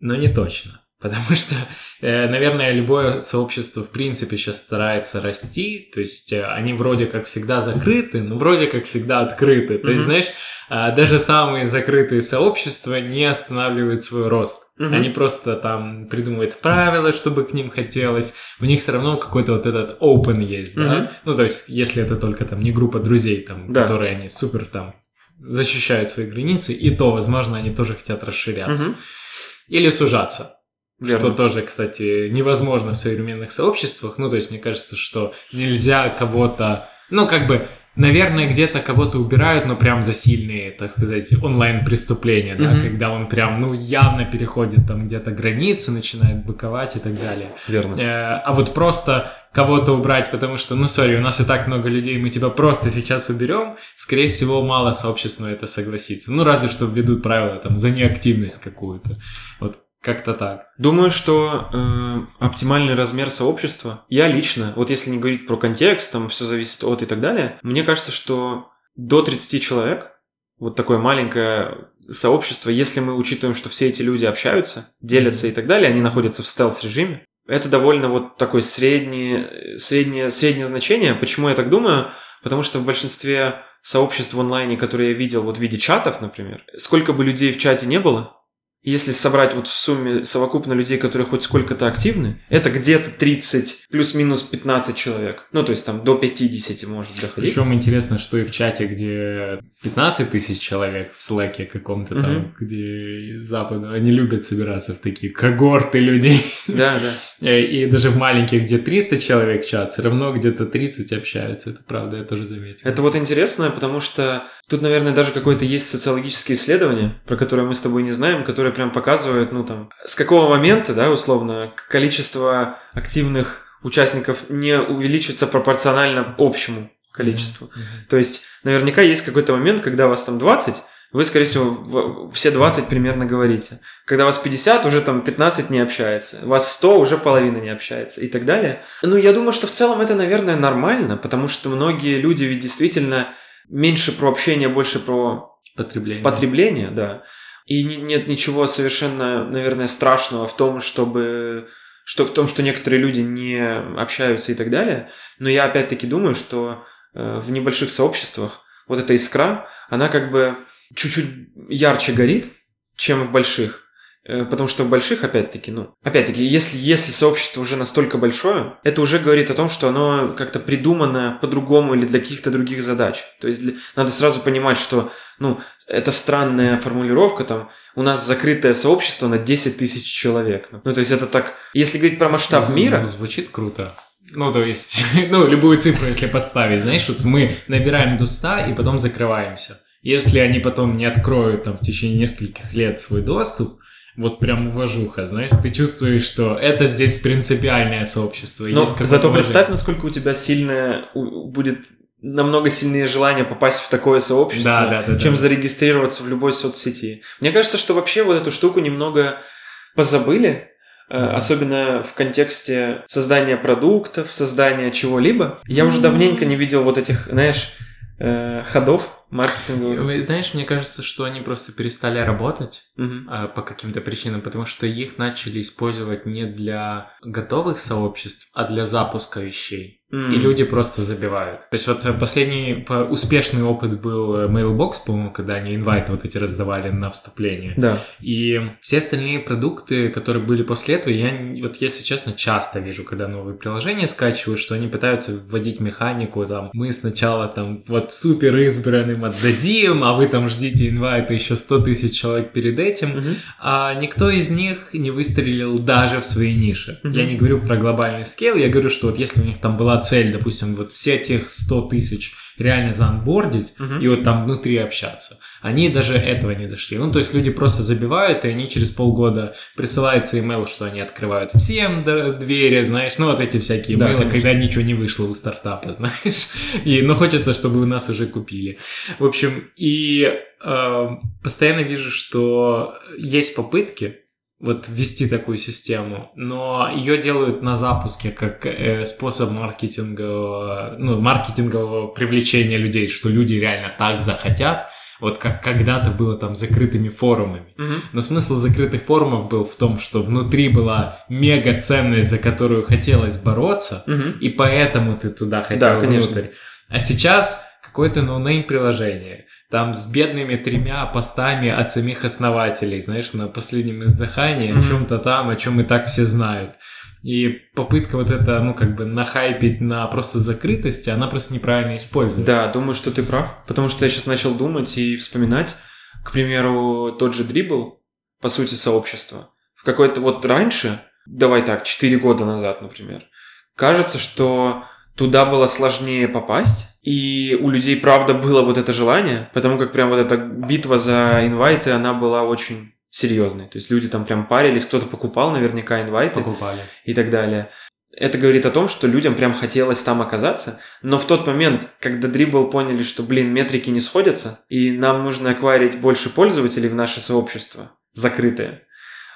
Но не точно. Потому что, наверное, любое сообщество в принципе сейчас старается расти, то есть э, они вроде как всегда закрыты, но вроде как всегда открыты. То есть, знаешь, а, даже самые закрытые сообщества не останавливают свой рост. Они просто там придумывают правила, чтобы к ним хотелось. У них все равно какой-то вот этот open есть, да? Ну, то есть, если это только там не группа друзей, там, Да. которые они супер там защищают свои границы, и то, возможно, они тоже хотят расширяться. Или сужаться. Верно. Что тоже, кстати, невозможно в современных сообществах. Ну, то есть, мне кажется, что нельзя кого-то... Ну, как бы, наверное, где-то кого-то убирают, но прям за сильные, так сказать, онлайн-преступления, да, Мгм. когда он прям, ну, явно переходит там где-то границы, начинает быковать и так далее. Верно. Э, а вот просто кого-то убрать, потому что, ну, сори, у нас и так много людей, мы тебя просто сейчас уберем, скорее всего, мало сообществ на это согласится. Ну, разве что введут правила там за неактивность какую-то. Вот как-то так. Думаю, что э, оптимальный размер сообщества, я лично, вот если не говорить про контекст, там все зависит от и так далее, мне кажется, что до 30 человек, вот такое маленькое сообщество, если мы учитываем, что все эти люди общаются, делятся и так далее, они находятся в стелс-режиме, это довольно вот такое среднее, среднее, среднее значение. Почему я так думаю? Потому что в большинстве сообществ в онлайне, которые я видел вот в виде чатов, например, сколько бы людей в чате не было, если собрать вот в сумме совокупно людей, которые хоть сколько-то активны, это где-то 30 плюс-минус 15 человек. Ну, то есть там до 50 может доходить. Причем интересно, что и в чате, где 15 тысяч человек в слэке каком-то там, Мгм. где запада, они любят собираться в такие когорты людей. Да, да. Э, И даже в маленьких, где 300 человек чат, все равно где-то 30 общаются. Это правда, я тоже заметил. Это вот интересно, потому что тут, наверное, даже какое-то есть социологическое исследование, про которое мы с тобой не знаем, которое прям показывает, ну там, с какого момента, да, условно, количество активных участников не увеличится пропорционально общему количеству. Мгм. То есть, наверняка есть какой-то момент, когда вас там 20, вы, скорее всего, все 20 примерно говорите. Когда вас 50, уже там 15 не общается. Вас 100, уже половина не общается и так далее. Ну, я думаю, что в целом это, наверное, нормально, потому что многие люди ведь действительно меньше про общение, больше про Потребление. потребление, да. И не- нет ничего совершенно, наверное, страшного в том, чтобы что в том, что некоторые люди не общаются и так далее. Но я опять-таки думаю, что э, в небольших сообществах вот эта искра, она как бы чуть-чуть ярче горит, чем в больших. Э, Потому что в больших, опять-таки, ну, опять-таки, если, если сообщество уже настолько большое, это уже говорит о том, что оно как-то придумано по-другому или для каких-то других задач. То есть для- надо сразу понимать, что, ну, это странная формулировка, там, у нас закрытое сообщество на 10 тысяч человек. Ну, то есть это так, если говорить про масштаб З- мира, Звучит круто. Ну, то есть, ну, любую цифру, если подставить, знаешь, вот мы набираем до 100 и потом закрываемся. Если они потом не откроют там в течение нескольких лет свой доступ, вот прям уважуха, знаешь, ты чувствуешь, что это здесь принципиальное сообщество. но зато уважение. представь, насколько у тебя сильное, будет намного сильнее желание попасть в такое сообщество, Да, да, да, чем да. зарегистрироваться в любой соцсети. Мне кажется, что вообще вот эту штуку немного позабыли, э, особенно в контексте создания продуктов, создания чего-либо. Я уже давненько не видел вот этих, знаешь, э, ходов маркетинговых. Знаешь, мне кажется, что они просто перестали работать Мгм. а, по каким-то причинам, потому что их начали использовать не для готовых сообществ, а для запуска вещей. М. И люди просто забивают. То есть вот э, последний по- успешный опыт был э, Mailbox, по-моему, когда они инвайты вот эти раздавали на вступление. Да. И все остальные продукты, которые были после этого, я, вот если честно, часто вижу, когда новые приложения скачиваю, что они пытаются вводить механику, там, мы сначала там вот супер избранным отдадим, а вы там ждите инвайта еще 100 тысяч человек перед этим, Мгм. а никто из них не выстрелил даже в свои ниши. Мгм. Я не говорю про глобальный скейл, я говорю, что вот если у них там была цель, допустим, вот все тех 100 тысяч реально заонбордить, Мгм. и вот там внутри общаться. Они даже этого не дошли. Ну, то есть люди просто забивают, и они через полгода присылается имейл, что они открывают всем двери, знаешь, ну, вот эти всякие Да, имейлы, конечно. когда ничего не вышло у стартапа, знаешь. И, ну, хочется, чтобы у нас уже купили. В общем, и э, постоянно вижу, что есть попытки вот ввести такую систему, но ее делают на запуске как э, способ маркетингового, ну, маркетингового привлечения людей, что люди реально так захотят, вот как когда-то было там закрытыми форумами. Мгм. Но смысл закрытых форумов был в том, что внутри была мега ценность, за которую хотелось бороться, Мгм. и поэтому ты туда хотел Да, конечно. внутрь. А сейчас какое-то no-name приложение, там с бедными тремя постами от самих основателей, знаешь, на последнем издыхании, о Мгм. чем-то там, о чем и так все знают. И попытка вот это, ну, как бы нахайпить на просто закрытости, она просто неправильно используется. Да, думаю, что ты прав. Потому что я сейчас начал думать и вспоминать. К примеру, тот же Dribbble, по сути, сообщество. В какой-то вот раньше, давай так, 4 года назад, например, кажется, что туда было сложнее попасть, и у людей, правда, было вот это желание, потому как прям вот эта битва за инвайты, она была очень серьезной. То есть люди там прям парились, кто-то покупал наверняка инвайты Покупали. и так далее. Это говорит о том, что людям прям хотелось там оказаться, но в тот момент, когда Dribble поняли, что, блин, метрики не сходятся, и нам нужно акварить больше пользователей в наше сообщество, закрытое,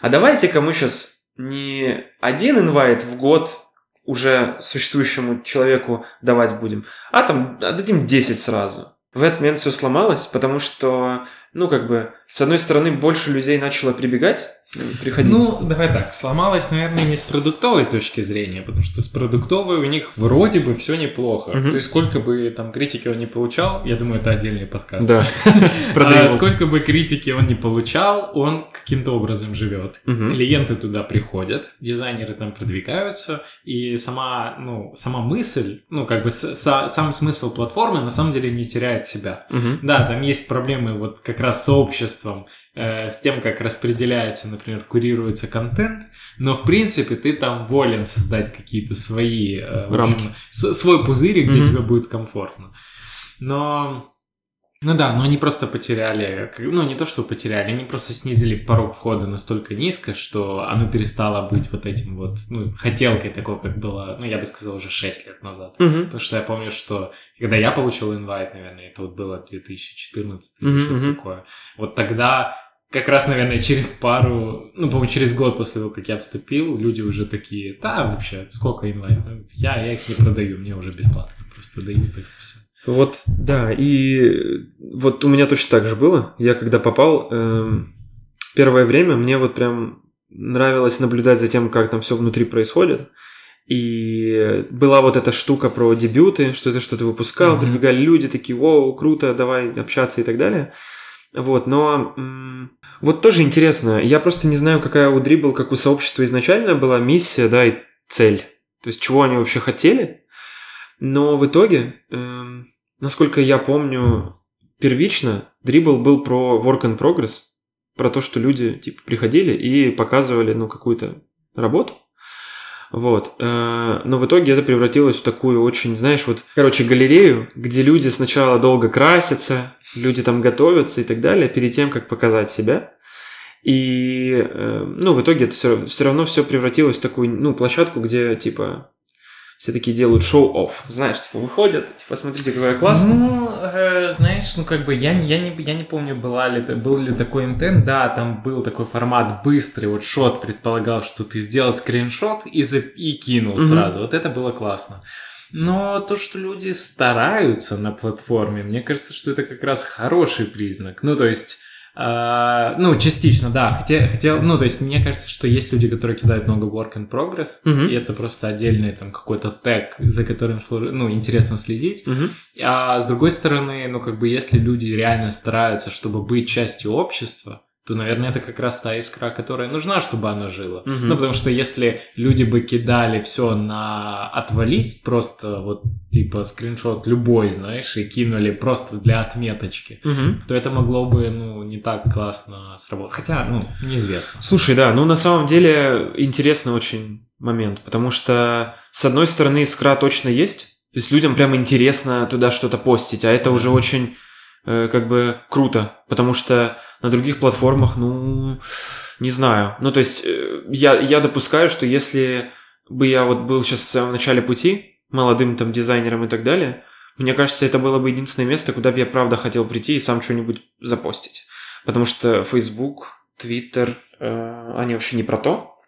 а давайте-ка мы сейчас не один инвайт в год уже существующему человеку давать будем, а там дадим 10 сразу. В этот момент все сломалось, потому что, ну, как бы, с одной стороны, больше людей начало прибегать, э, приходить. Ну, давай так, сломалось, наверное, не с продуктовой точки зрения, потому что с продуктовой у них вроде бы все неплохо. Мгм. То есть сколько бы там критики он не получал, я думаю, это отдельный подкаст. Да. А сколько бы критики он не получал, он каким-то образом живет. Мгм. Клиенты туда приходят, дизайнеры там продвигаются, и сама, ну, сама мысль, ну, как бы с- са- сам смысл платформы на самом деле не теряет себя. Мгм. Да, там есть проблемы вот как раз с сообществом, э, с тем, как распределяется, например, курируется контент, но в принципе ты там волен создать какие-то свои э, в общем, Рамки. с- свой пузырик, где Мгм. тебе будет комфортно. Но ну да, но они просто потеряли, ну не то, что потеряли, они просто снизили порог входа настолько низко, что оно перестало быть вот этим вот, ну, хотелкой такой, как было, ну я бы сказал, уже 6 лет назад. Мгм. Потому что я помню, что когда я получил инвайт, наверное, это вот было 2014 или Мгм, что-то такое. Вот тогда как раз, наверное, через пару, ну, по-моему, через год после того, как я вступил, люди уже такие, да, вообще, сколько инвайт? Я, я их не продаю, мне уже бесплатно просто дают их все. Вот, да, и вот у меня точно так же было. Я когда попал, эм, первое время мне вот прям нравилось наблюдать за тем, как там все внутри происходит. И была вот эта штука про дебюты, что ты что-то выпускал, Мгм. прибегали люди такие, воу, круто, давай общаться и так далее. Вот, но м, вот тоже интересно, я просто не знаю, какая у Dribble, как у сообщества изначально была миссия, да, и цель. То есть, чего они вообще хотели. Но в итоге, эм, насколько я помню, первично Dribble был про work in progress, про то, что люди типа приходили и показывали ну какую-то работу. Вот. э, Но в итоге это превратилось в такую очень, знаешь, вот, короче, галерею, где люди сначала долго красятся, люди там готовятся и так далее, перед тем, как показать себя. И, э, ну, в итоге это все, равно все превратилось в такую, ну, площадку, где, типа, все такие делают шоу-офф. Знаешь, типа выходят, типа, смотрите, какая классная. Ну, э, знаешь, ну как бы я, я, не, я не помню, была ли, был ли такой интент, да, там был такой формат быстрый, вот шот предполагал, что ты сделал скриншот и, за, и кинул Мгм. сразу, вот это было классно. Но то, что люди стараются на платформе, мне кажется, что это как раз хороший признак. Ну, то есть, а, ну, частично, да. Хотя, хотел, ну, то есть, мне кажется, что есть люди, которые кидают много work in progress, Мгм. и это просто отдельный там какой-то тег, за которым ну, интересно следить. Мгм. А с другой стороны, ну, как бы, если люди реально стараются, чтобы быть частью общества, то, наверное, это как раз та искра, которая нужна, чтобы она жила. Мгм. Ну, потому что если люди бы кидали все на отвались, просто вот типа скриншот любой, знаешь, и кинули просто для отметочки, Мгм. то это могло бы, ну, не так классно сработать. Хотя, ну, неизвестно. Слушай, да, ну на самом деле интересный очень момент, потому что с одной стороны искра точно есть, то есть людям прям интересно туда что-то постить, а это уже очень э, как бы круто, потому что на других платформах, ну, не знаю. Ну, то есть э, я, я допускаю, что если бы я вот был сейчас в самом начале пути, молодым там дизайнером и так далее, мне кажется, это было бы единственное место, куда бы я правда хотел прийти и сам что-нибудь запостить. Потому что Facebook, Twitter, э, они вообще не про то.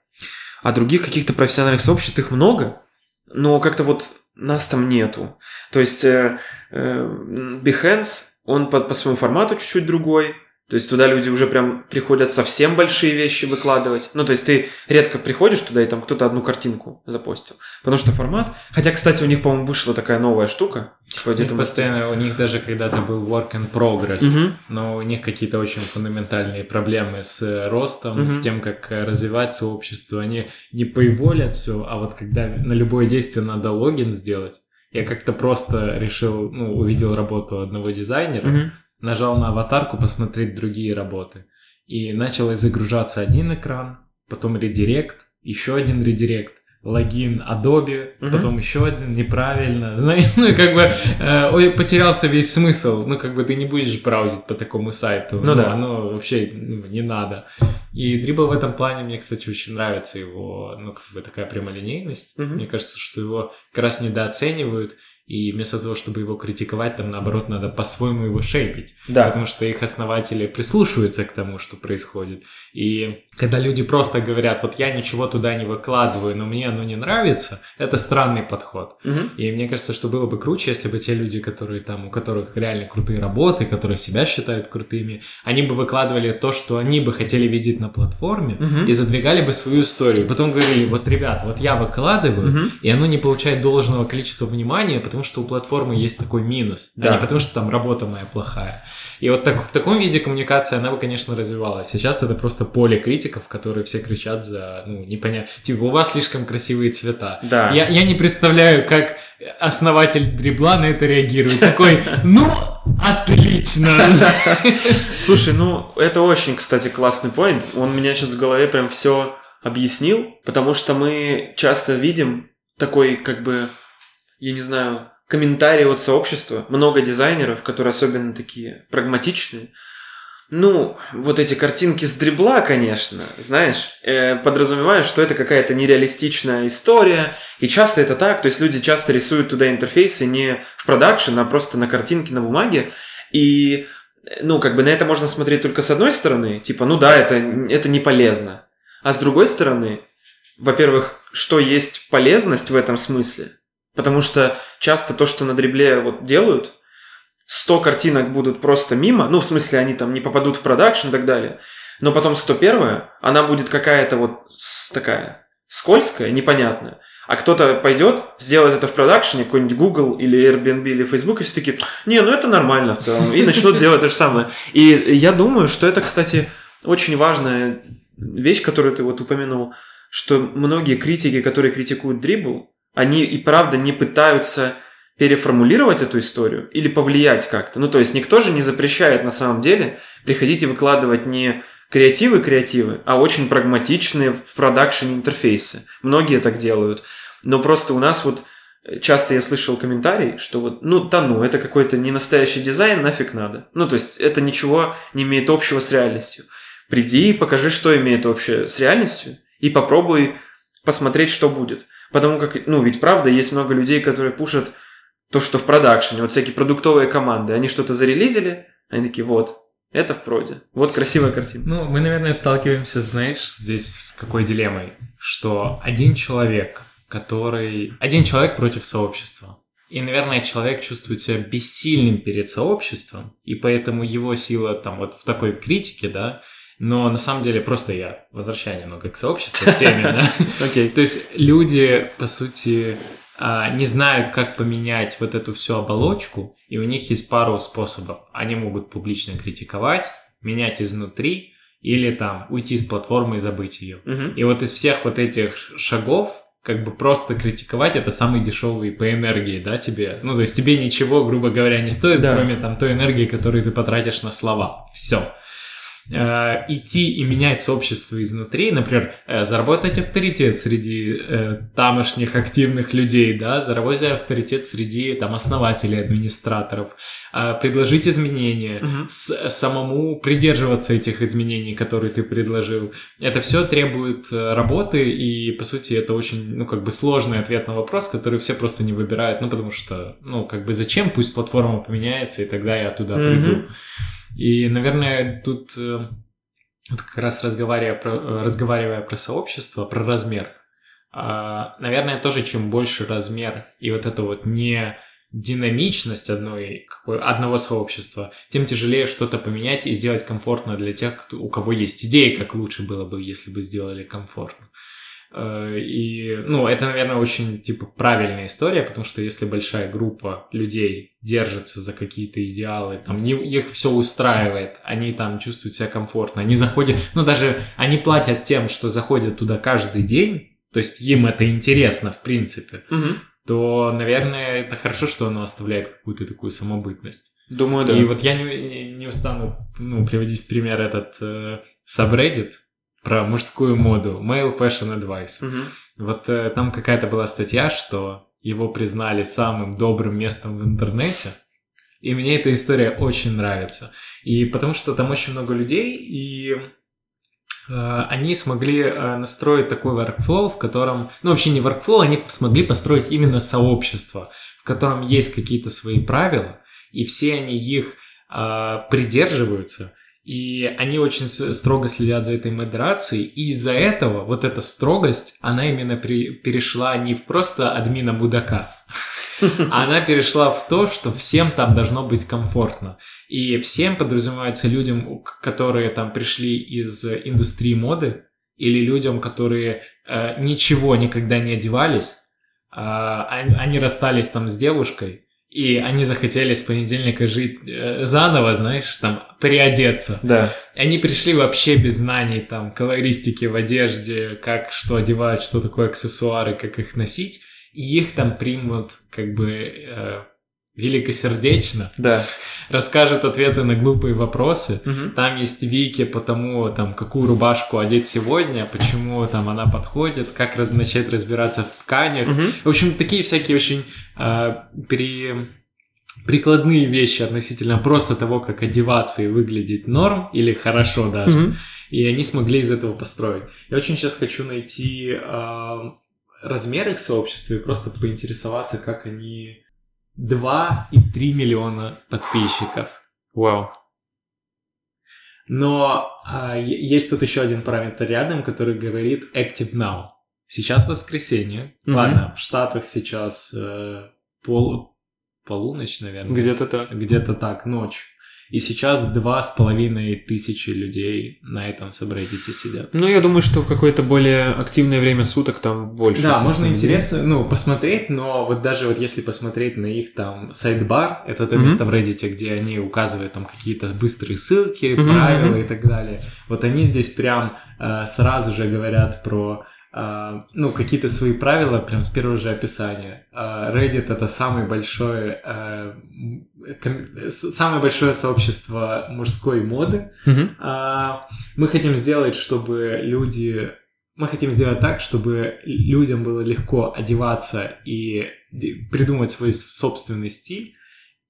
А других каких-то профессиональных сообществ их много, но как-то вот нас там нету. То есть э, э, Behance, он по, по своему формату чуть-чуть другой. То есть туда люди уже прям приходят совсем большие вещи выкладывать. Ну, то есть ты редко приходишь туда, и там кто-то одну картинку запостил. Потому что формат... Хотя, кстати, у них, по-моему, вышла такая новая штука. Типа У них постоянно, у них даже когда-то был work in progress, Мгм. но у них какие-то очень фундаментальные проблемы с э, ростом, Мгм. с тем, как э, развивать сообщество. Они не поиволят все, а вот когда на любое действие надо логин сделать, я как-то просто решил, ну, увидел работу одного дизайнера, Мгм. Нажал на аватарку посмотреть другие работы. И начал загружаться один экран, потом редирект, еще один редирект, логин Adobe, Мгм. потом еще один неправильно. Знаешь, ну как бы э, ой, потерялся весь смысл. Ну, как бы ты не будешь браузить по такому сайту. Ну да. Оно вообще ну, не надо. И Dribble в этом плане мне, кстати, очень нравится его, ну, как бы такая прямолинейность. Мгм. Мне кажется, что его как раз недооценивают. И вместо того, чтобы его критиковать, там, наоборот, надо по-своему его шейпить Да. потому что их основатели прислушиваются к тому, что происходит. И когда люди просто говорят, вот я ничего туда не выкладываю, но мне оно не нравится, это странный подход. Мгм. И мне кажется, что было бы круче, если бы те люди, которые там, у которых реально крутые работы, которые себя считают крутыми, они бы выкладывали то, что они бы хотели видеть на платформе, Мгм. и задвигали бы свою историю. Потом говорили, вот, ребят, вот я выкладываю, Мгм. и оно не получает должного количества внимания, потому что у платформы есть такой минус, Да. а не потому что там работа моя плохая. И вот так, в таком виде коммуникация, она бы, конечно, развивалась. Сейчас это просто поле критиков, которые все кричат за, ну, непонятно, типа, у вас слишком красивые цвета. Да. Я, я не представляю, как основатель дрибла на это реагирует. Такой, ну, отлично. Слушай, ну это очень, кстати, классный поинт. Он меня сейчас в голове прям все объяснил, потому что мы часто видим такой, как бы, я не знаю, комментарий от сообщества. Много дизайнеров, которые особенно такие прагматичные. Ну, вот эти картинки с дрибла, конечно, знаешь, э, подразумевают, что это какая-то нереалистичная история, и часто это так, то есть люди часто рисуют туда интерфейсы не в продакшн, а просто на картинке на бумаге, и ну, как бы на это можно смотреть только с одной стороны, типа, ну да, это, это не полезно. А с другой стороны, во-первых, что есть полезность в этом смысле? Потому что часто то, что на дребле вот делают, 100 картинок будут просто мимо, ну, в смысле, они там не попадут в продакшн и так далее, но потом 101 она будет какая-то вот такая скользкая, непонятная, а кто-то пойдет, сделает это в продакшене, какой-нибудь Google или Airbnb или Facebook, и все такие, не, ну это нормально в целом, и начнут делать то же самое. И я думаю, что это, кстати, очень важная вещь, которую ты вот упомянул, что многие критики, которые критикуют дрибл, они и правда не пытаются переформулировать эту историю или повлиять как-то. Ну, то есть никто же не запрещает на самом деле приходить и выкладывать не креативы-креативы, а очень прагматичные в продакшене интерфейсы. Многие так делают. Но просто у нас вот э, часто я слышал комментарий, что вот, ну, да ну, это какой-то не настоящий дизайн, нафиг надо. Ну, то есть это ничего не имеет общего с реальностью. Приди и покажи, что имеет общее с реальностью, и попробуй посмотреть, что будет. Потому как, ну, ведь правда, есть много людей, которые пушат то, что в продакшене, вот всякие продуктовые команды, они что-то зарелизили, они такие, вот, это в проде. Вот красивая картина. Ну, мы, наверное, сталкиваемся, знаешь, здесь с какой дилеммой, что один человек, который... Один человек против сообщества. И, наверное, человек чувствует себя бессильным перед сообществом, и поэтому его сила там вот в такой критике, да, но на самом деле просто я возвращаю немного к сообществу, к теме, да. Окей. То есть люди, по сути, а, не знают, как поменять вот эту всю оболочку, и у них есть пару способов. Они могут публично критиковать, менять изнутри, или там уйти с платформы и забыть ее. И вот из всех вот этих шагов, как бы просто критиковать, это самый дешевый по энергии, да, тебе. Ну, то есть тебе ничего, грубо говоря, не стоит, Да. кроме там той энергии, которую ты потратишь на слова. Все. Идти и менять сообщество изнутри, например, э, заработать авторитет среди э, тамошних активных людей, да, заработать авторитет среди там основателей, администраторов, э, предложить изменения, Мгм. с- самому придерживаться этих изменений, которые ты предложил. Это все требует э, работы, и, по сути, это очень, ну, как бы сложный ответ на вопрос, который все просто не выбирают, ну, потому что, ну, как бы зачем, пусть платформа поменяется, и тогда я туда Мгм. приду. И, наверное, тут, э, вот как раз разговаривая про, э, разговаривая про сообщество, про размер, а, наверное, тоже чем больше размер и вот это вот не динамичность одной, одного сообщества, тем тяжелее что-то поменять и сделать комфортно для тех, кто, у кого есть идеи, как лучше было бы, если бы сделали комфортно. Э, И, ну, это, наверное, очень, типа, правильная история, потому что если большая группа людей держится за какие-то идеалы, там, не, их все устраивает, они там чувствуют себя комфортно, они заходят, ну, даже они платят тем, что заходят туда каждый день, то есть им это интересно, в принципе, Мгм. то, наверное, это хорошо, что оно оставляет какую-то такую самобытность. Думаю, да. И вот я не, не устану ну, приводить в пример этот э, subreddit про мужскую моду, Male Fashion Advice. Мгм. Вот э, там какая-то была статья, что его признали самым добрым местом в интернете. И мне эта история очень нравится. И потому что там очень много людей, и э, они смогли э, настроить такой workflow, в котором, ну вообще не workflow, они смогли построить именно сообщество, в котором есть какие-то свои правила, и все они их э, придерживаются, и они очень строго следят за этой модерацией, и из-за этого вот эта строгость, она именно при- перешла не в просто админа мудака, она перешла в то, что всем там должно быть комфортно. И всем подразумевается людям, которые там пришли из э, индустрии моды, или людям, которые э, ничего никогда не одевались, они, они расстались там с девушкой, и они захотели с понедельника жить э, заново, знаешь, там, приодеться. Да. Они пришли вообще без знаний там колористики в одежде, как что одевать, что такое аксессуары, как их носить, и их там примут как бы э, великосердечно, Да. расскажут ответы на глупые вопросы. Мгм. Там есть вики по тому, там, какую рубашку одеть сегодня, почему там она подходит, как раз- начать разбираться в тканях. Мгм. В общем, такие всякие очень э, при- прикладные вещи относительно просто того, как одеваться и выглядеть норм или хорошо даже. Мгм. И они смогли из этого построить. Я очень сейчас хочу найти э, размер их сообщества и просто поинтересоваться, как они 2,3 миллиона подписчиков. Вау. Но а, е- есть тут еще один параметр рядом, который говорит Active Now. Сейчас воскресенье. Мгм. Ладно, в Штатах сейчас э, пол, полуночь, наверное. Где-то так. Где-то так, ночь. И сейчас два с половиной тысячи людей на этом сабреддите сидят. Ну, я думаю, что в какое-то более активное время суток там больше. Да, можно интересно, ну, посмотреть, но вот даже вот если посмотреть на их там сайт-бар, это то Мгм. место в Reddit, где они указывают там какие-то быстрые ссылки, Мгм, правила и так далее. Вот они здесь прям э, сразу же говорят про ну, какие-то свои правила прям с первого же описания. Э, Reddit это самый большой, с- самое большое сообщество мужской моды, а, мы хотим сделать, чтобы люди... Мы хотим сделать так, чтобы людям было легко одеваться и придумать свой собственный стиль.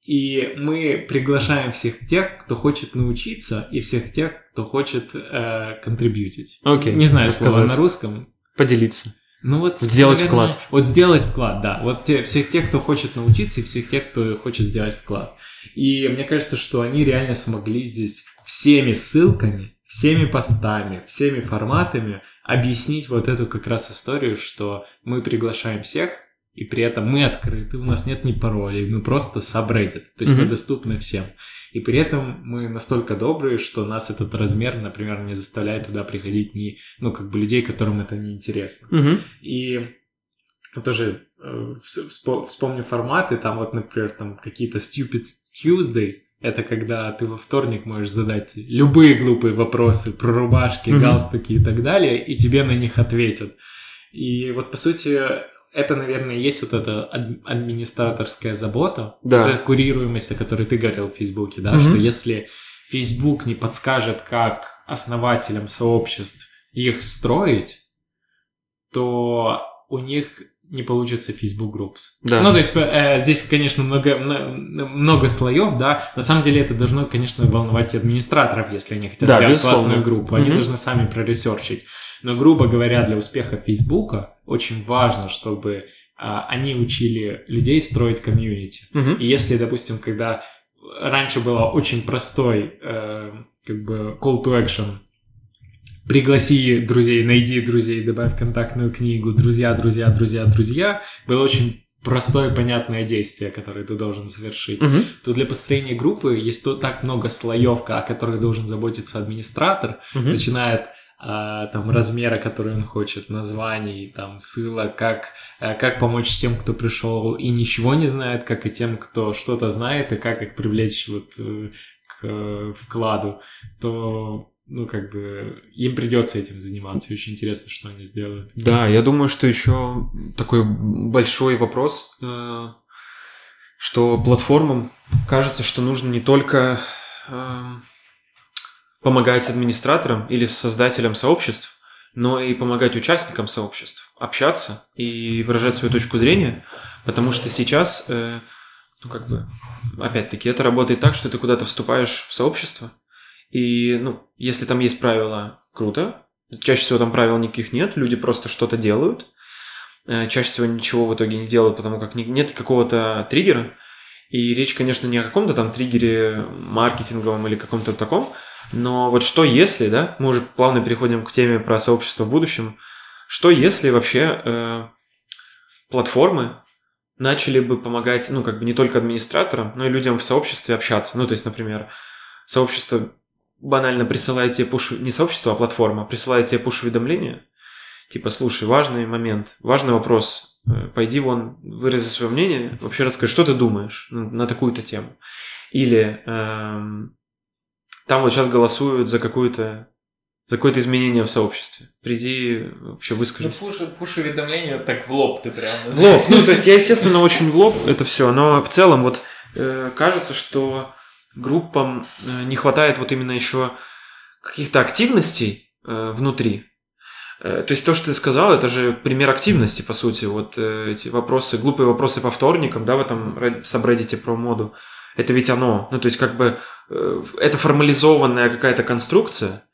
И мы приглашаем всех тех, кто хочет научиться, и всех тех, кто хочет э, контрибьютить. Окей. Не знаю слова на русском. Поделиться. Ну вот сделать наверное, вклад. Вот сделать вклад, да. Вот те, всех тех, кто хочет научиться, и всех тех, кто хочет сделать вклад. И мне кажется, что они реально смогли здесь всеми ссылками, всеми постами, всеми форматами объяснить вот эту как раз историю, что мы приглашаем всех, и при этом мы открыты, у нас нет ни паролей, мы просто subreddit, то есть mm-hmm. мы доступны всем. И при этом мы настолько добрые, что нас этот размер, например, не заставляет туда приходить ни, ну, как бы людей, которым это не интересно. Mm-hmm. И тоже э, вспомню форматы, там вот, например, там какие-то stupid Tuesday, это когда ты во вторник можешь задать любые глупые вопросы про рубашки, mm-hmm. галстуки и так далее, и тебе на них ответят. И вот, по сути, это, наверное, есть вот эта администраторская забота, да. вот эта курируемость, о которой ты говорил в Фейсбуке, да, mm-hmm. что если Фейсбук не подскажет, как основателям сообществ их строить, то у них не получится Facebook Groups. Да. Ну, то есть э, здесь, конечно, много, много слоев, да. На самом деле это должно, конечно, волновать и администраторов, если они хотят да, классную группу. Они mm-hmm. должны сами проресерчить. Но, грубо говоря, для успеха Фейсбука очень важно, чтобы а, они учили людей строить комьюнити. Угу. И если, допустим, когда раньше было очень простой э, как бы call to action, пригласи друзей, найди друзей, добавь контактную книгу, друзья, друзья, друзья, друзья, было очень простое понятное действие, которое ты должен совершить, угу. то для построения группы есть то так много слоев, о которых должен заботиться администратор, угу. начинает а, там размера, который он хочет, названий, там ссылок, как, а, как помочь тем, кто пришел и ничего не знает, как и тем, кто что-то знает, и как их привлечь вот э, к э, вкладу, то ну, как бы, им придется этим заниматься. Очень интересно, что они сделают. Да, я думаю, что еще такой большой вопрос, э, что платформам кажется, что нужно не только помогать администраторам или создателям сообществ, но и помогать участникам сообществ общаться и выражать свою точку зрения, потому что сейчас, э, ну как бы, опять-таки, это работает так, что ты куда-то вступаешь в сообщество, и, ну, если там есть правила, круто, чаще всего там правил никаких нет, люди просто что-то делают, э, чаще всего ничего в итоге не делают, потому как нет какого-то триггера, и речь, конечно, не о каком-то там триггере маркетинговом или каком-то таком, но вот что если, да, мы уже плавно переходим к теме про сообщество в будущем, что если вообще э, платформы начали бы помогать, ну, как бы не только администраторам, но и людям в сообществе общаться. Ну, то есть, например, сообщество банально присылает тебе пуш... не сообщество, а платформа присылает тебе пуш-уведомление, типа, слушай, важный момент, важный вопрос, э, пойди вон, вырази свое мнение, вообще расскажи, что ты думаешь на, на такую-то тему. Или эм, там вот сейчас голосуют за какую-то за какое-то изменение в сообществе. Приди, вообще выскажись. Ну, пуш-уведомление так в лоб ты прям. В лоб. Ну, то есть я, естественно, очень в лоб это все, но в целом вот э, кажется, что группам э, не хватает вот именно еще каких-то активностей э, внутри. Э, то есть то, что ты сказал, это же пример активности, по сути. Вот э, эти вопросы, глупые вопросы по вторникам, да, в этом сабреддите про моду это ведь оно. Ну, то есть, как бы, э, это формализованная какая-то конструкция,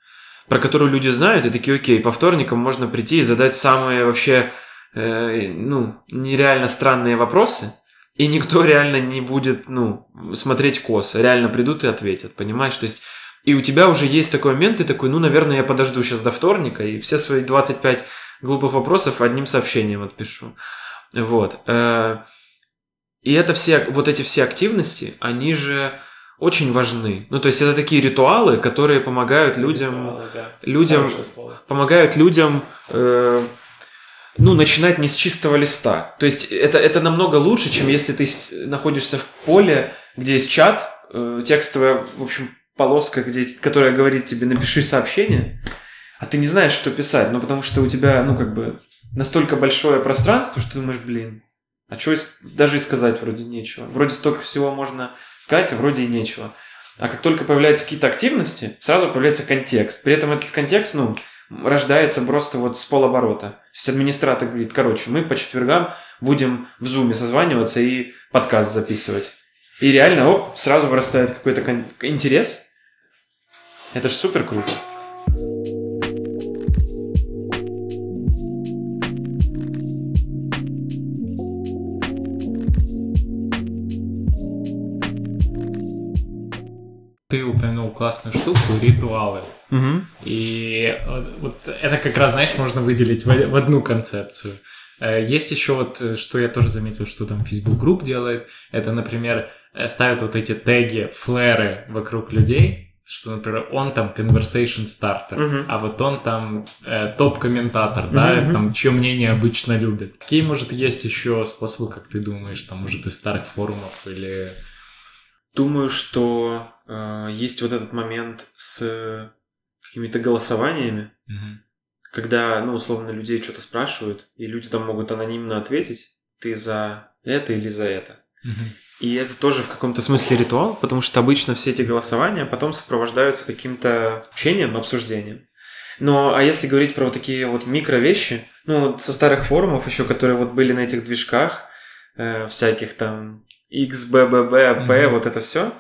про которую люди знают, и такие, окей, по вторникам можно прийти и задать самые вообще, э, ну, нереально странные вопросы, и никто реально не будет, ну, смотреть косо, реально придут и ответят, понимаешь? То есть, и у тебя уже есть такой момент, ты такой, ну, наверное, я подожду сейчас до вторника, и все свои 25 глупых вопросов одним сообщением отпишу. Вот. И это все, вот эти все активности, они же очень важны. Ну, то есть это такие ритуалы, которые помогают людям, ритуалы, да. людям, помогают людям, э, ну, начинать не с чистого листа. То есть это, это намного лучше, чем если ты находишься в поле, где есть чат, э, текстовая, в общем, полоска, где, которая говорит тебе, напиши сообщение, а ты не знаешь, что писать, ну, потому что у тебя, ну, как бы, настолько большое пространство, что ты думаешь, блин, а что даже и сказать вроде нечего. Вроде столько всего можно сказать, а вроде и нечего. А как только появляются какие-то активности, сразу появляется контекст. При этом этот контекст, ну, рождается просто вот с полоборота. То есть администратор говорит, короче, мы по четвергам будем в зуме созваниваться и подкаст записывать. И реально, оп, сразу вырастает какой-то кон- интерес. Это же супер круто. Ты упомянул классную штуку ритуалы. Угу. И вот это как раз, знаешь, можно выделить в, одну концепцию. Э, есть еще вот, э, что я тоже заметил, что там Facebook Group делает, это, например, э, ставят вот эти теги, флэры вокруг людей, что, например, он там conversation starter, uh-huh. а вот он там э, топ-комментатор, uh-huh, да, uh-huh. там, чье мнение обычно любят. Какие, может, есть еще способы, как ты думаешь, там, может, из старых форумов или... Думаю, что э, есть вот этот момент с какими-то голосованиями, uh-huh когда, ну, условно, людей что-то спрашивают, и люди там могут анонимно ответить, ты за это или за это. И это тоже в каком-то смысле ритуал, потому что обычно все эти голосования потом сопровождаются каким-то общением, обсуждением. Но, а если говорить про вот такие вот микро вещи, ну, вот со старых форумов еще, которые вот были на этих движках, э, всяких там XBBB, AP, mm-hmm. вот это все,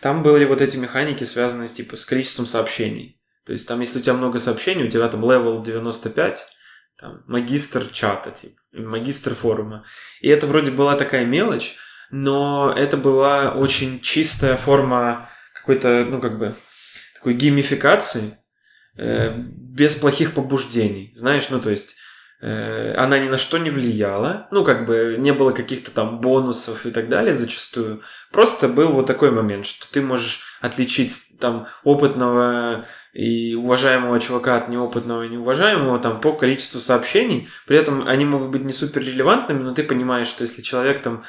там были вот эти механики, связанные типа с количеством сообщений. То есть там, если у тебя много сообщений, у тебя там level 95, там, магистр чата, типа, магистр форума. И это вроде была такая мелочь, но это была очень чистая форма какой-то, ну, как бы, такой геймификации, э, без плохих побуждений, знаешь, ну, то есть она ни на что не влияла, ну, как бы не было каких-то там бонусов и так далее зачастую. Просто был вот такой момент, что ты можешь отличить там опытного и уважаемого чувака от неопытного и неуважаемого там по количеству сообщений. При этом они могут быть не супер релевантными, но ты понимаешь, что если человек там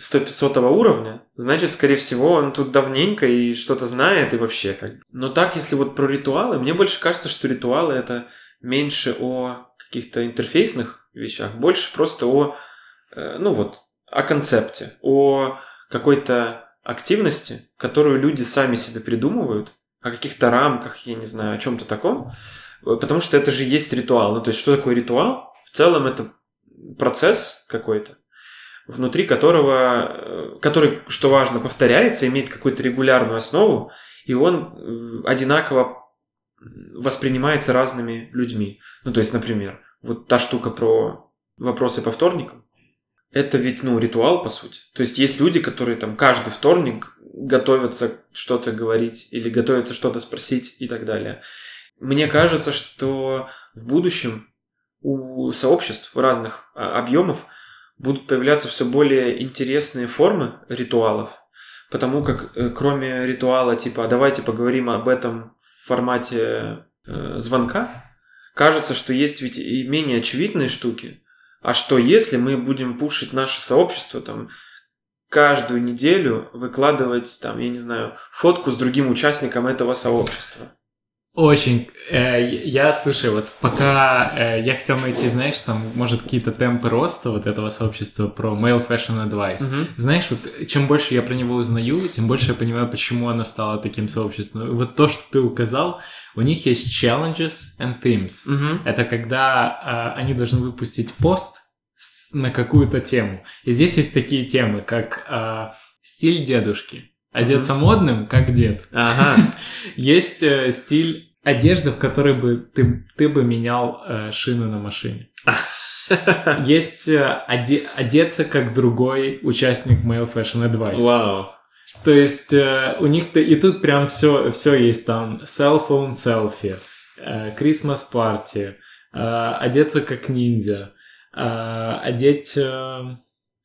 100-500 уровня, значит, скорее всего, он тут давненько и что-то знает и вообще как. Но так, если вот про ритуалы, мне больше кажется, что ритуалы это меньше о каких-то интерфейсных вещах, больше просто о, э, ну вот, о концепте, о какой-то активности, которую люди сами себе придумывают, о каких-то рамках, я не знаю, о чем-то таком, потому что это же есть ритуал. Ну, то есть, что такое ритуал? В целом это процесс какой-то, внутри которого, э, который, что важно, повторяется, имеет какую-то регулярную основу, и он э, одинаково воспринимается разными людьми. Ну, то есть, например, вот та штука про вопросы по вторникам, это ведь, ну, ритуал, по сути. То есть есть люди, которые там каждый вторник готовятся что-то говорить или готовятся что-то спросить и так далее. Мне кажется, что в будущем у сообществ разных а, объемов будут появляться все более интересные формы ритуалов, потому как э, кроме ритуала типа «А давайте поговорим об этом формате э, звонка, кажется, что есть ведь и менее очевидные штуки. А что если мы будем пушить наше сообщество там каждую неделю выкладывать там, я не знаю, фотку с другим участником этого сообщества? Очень. Э, я, слушай, вот пока э, я хотел найти, знаешь, там, может, какие-то темпы роста вот этого сообщества про male fashion advice. Мгм. Знаешь, вот чем больше я про него узнаю, тем больше я понимаю, почему оно стало таким сообществом. Вот то, что ты указал, у них есть challenges and themes. Мгм. Это когда э, они должны выпустить пост на какую-то тему. И здесь есть такие темы, как э, стиль дедушки. Одеться модным, как дед. Ага. Есть э, стиль одежды, в которой бы ты, ты бы менял э, шины на машине. Есть э, оде- одеться как другой участник Male Fashion Advice. Вау. То есть э, у них и тут прям все, все есть там. Cell phone selfie, э, Christmas party, э, одеться как ниндзя, э, одеть... э,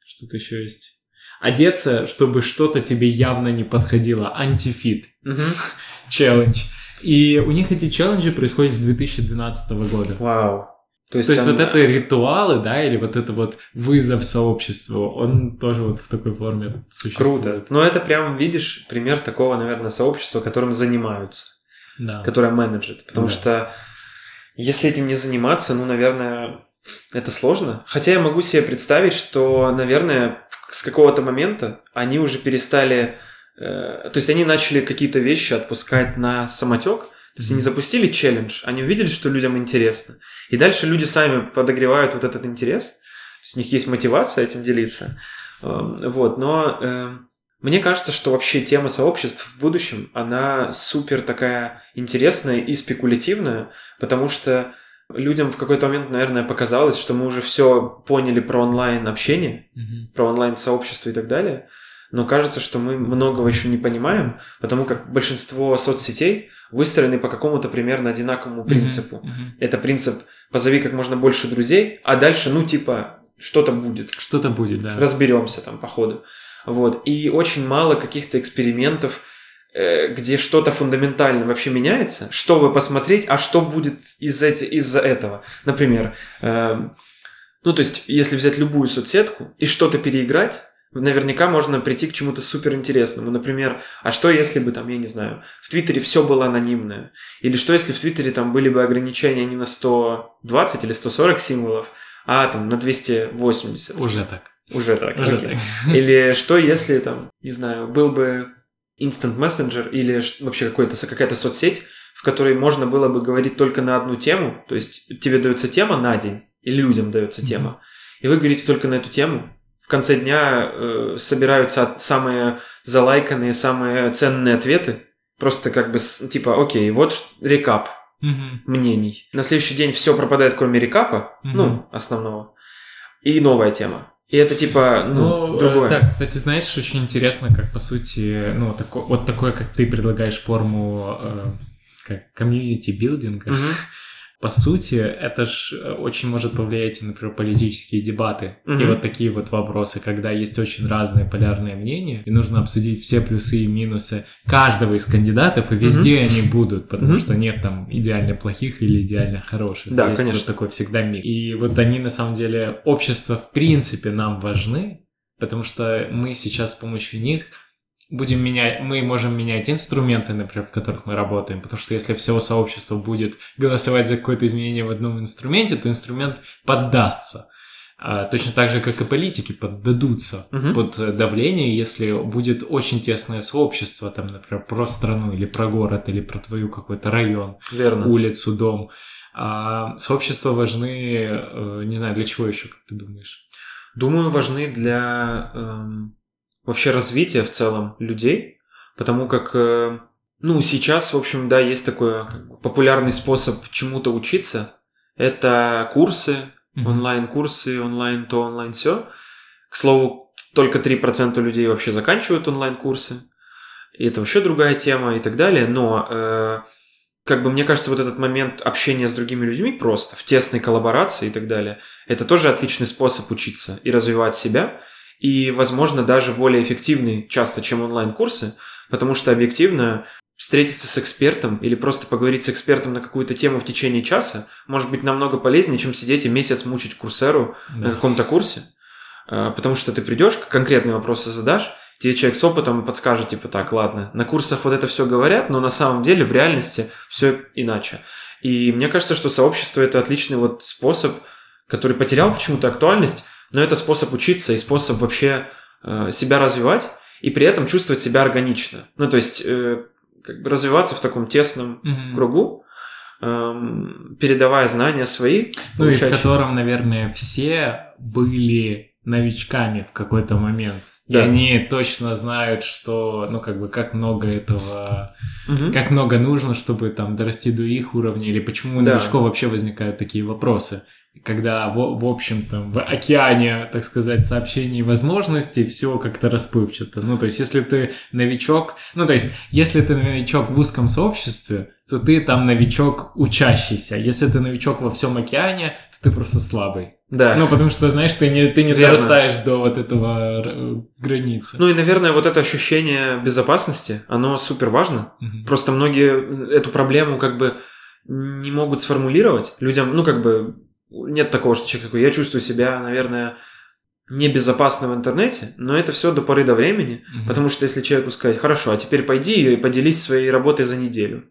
что-то еще есть. Одеться, чтобы что-то тебе явно не подходило. Антифит челлендж. И у них эти челленджи происходят с 2012 года. Вау. То есть, То есть там- вот это ритуалы, да, или вот это вот вызов сообществу, он тоже вот в такой форме существует. Круто. Но это прям, видишь, пример такого, наверное, сообщества, которым занимаются, Да. которое менеджет. Потому Да. что если этим не заниматься, ну, наверное, это сложно. Хотя я могу себе представить, что, наверное, с какого-то момента они уже перестали... э, то есть они начали какие-то вещи отпускать на самотек. То есть они запустили челлендж, они увидели, что людям интересно. И дальше люди сами подогревают вот этот интерес. То есть у них есть мотивация этим делиться. Эм, Вот, но эм, мне кажется, что вообще тема сообществ в будущем, она супер такая интересная и спекулятивная, потому что людям в какой-то момент, наверное, показалось, что мы уже все поняли про онлайн-общение, Мгм. про онлайн-сообщество и так далее. Но кажется, что мы многого еще не понимаем, потому как большинство соцсетей выстроены по какому-то примерно одинаковому принципу. Мгм, мгм. Это принцип «позови как можно больше друзей», а дальше, ну, типа, что-то будет. Что-то будет, да. разберемся там по ходу. Вот. И очень мало каких-то экспериментов, э, где что-то фундаментально вообще меняется, чтобы посмотреть, а что будет из эти, из-за этого. Например, эм, ну, то есть, если взять любую соцсетку и что-то переиграть, наверняка можно прийти к чему-то суперинтересному. Например, а что если бы там, я не знаю, в Твиттере все было анонимное? Или что если в Твиттере там были бы ограничения не на 120 или 140 символов, а там на 280? Уже так. Уже так. Уже окей. так. Или что если там, не знаю, был бы Instant Messenger или вообще какая-то соцсеть, в которой можно было бы говорить только на одну тему, то есть тебе дается тема на день, или людям дается тема, и вы говорите только на эту тему. В конце дня э, собираются от- самые залайканные, самые ценные ответы, просто как бы типа, окей, вот рекап Мгм. мнений. На следующий день все пропадает, кроме рекапа, Мгм. ну, основного, и новая тема. И это типа, ну, Ну, другое. э, так, кстати, знаешь, очень интересно, как по сути, ну, тако- вот такое, как ты предлагаешь форму э, как комьюнити билдинга, Мгм. По сути, это ж э, очень может повлиять, и, например, политические дебаты. И Мгм. вот такие вот вопросы, когда есть очень разные полярные мнения, и нужно обсудить все плюсы и минусы каждого из кандидатов, и везде они будут, потому Мгм. что нет там идеально плохих или идеально хороших. Да, есть конечно. вот такой всегда мир. И вот они, на самом деле, общество в принципе нам важны, потому что мы сейчас с помощью них будем менять, мы можем менять инструменты, например, в которых мы работаем, потому что если все сообщество будет голосовать за какое-то изменение в одном инструменте, то инструмент поддастся. А, точно так же, как и политики поддадутся Мгм. под давление, если будет очень тесное сообщество, там, например, про страну или про город, или про твою какой-то район, Верно. улицу, дом. А сообщества важны, э, не знаю, для чего еще, как ты думаешь? Думаю, важны для эм, вообще развития в целом людей, потому как, э, ну, сейчас, в общем, да, есть такой бы, популярный способ чему-то учиться. Это курсы, онлайн-курсы, онлайн то, онлайн все. К слову, только 3% людей вообще заканчивают онлайн-курсы. И это вообще другая тема и так далее. Но, э, как бы мне кажется, вот этот момент общения с другими людьми просто, в тесной коллаборации и так далее, это тоже отличный способ учиться и развивать себя. И, возможно, даже более эффективный часто, чем онлайн-курсы, потому что объективно встретиться с экспертом или просто поговорить с экспертом на какую-то тему в течение часа может быть намного полезнее, чем сидеть и месяц мучить курсеру на Да. каком-то курсе. А, Потому что ты придешь, конкретные вопросы задашь, тебе человек с опытом подскажет, типа, так, ладно, на курсах вот это все говорят, но на самом деле в реальности все иначе. И мне кажется, что сообщество это отличный вот способ, который потерял почему-то актуальность, но это способ учиться и способ вообще э, себя развивать и при этом чувствовать себя органично. Ну, то есть э, как бы развиваться в таком тесном Мгм. кругу, эм, передавая знания свои. Ну и в котором, наверное, все были новичками в какой-то момент. Да. И они точно знают, что, ну, как бы, как много этого, Мгм. как много нужно, чтобы там дорасти до их уровня, или почему у Да. новичков вообще возникают такие вопросы. Когда, в, в общем, там, в океане, так сказать, сообщений и возможностей все как-то расплывчато. Ну, то есть, если ты новичок, ну, то есть, если ты новичок в узком сообществе, то ты там новичок учащийся. Если ты новичок во всем океане, то ты просто слабый. Да. Ну, потому что, знаешь, ты не, ты не Верно. дорастаешь до вот этого э, границы. Ну и, наверное, вот это ощущение безопасности, оно супер важно. Мгм. Просто многие эту проблему как бы не могут сформулировать. Людям, ну как бы, нет такого, что человек такой, я чувствую себя, наверное, небезопасно в интернете, но это все до поры до времени, Мгм. потому что если человеку сказать, хорошо, а теперь пойди и поделись своей работой за неделю.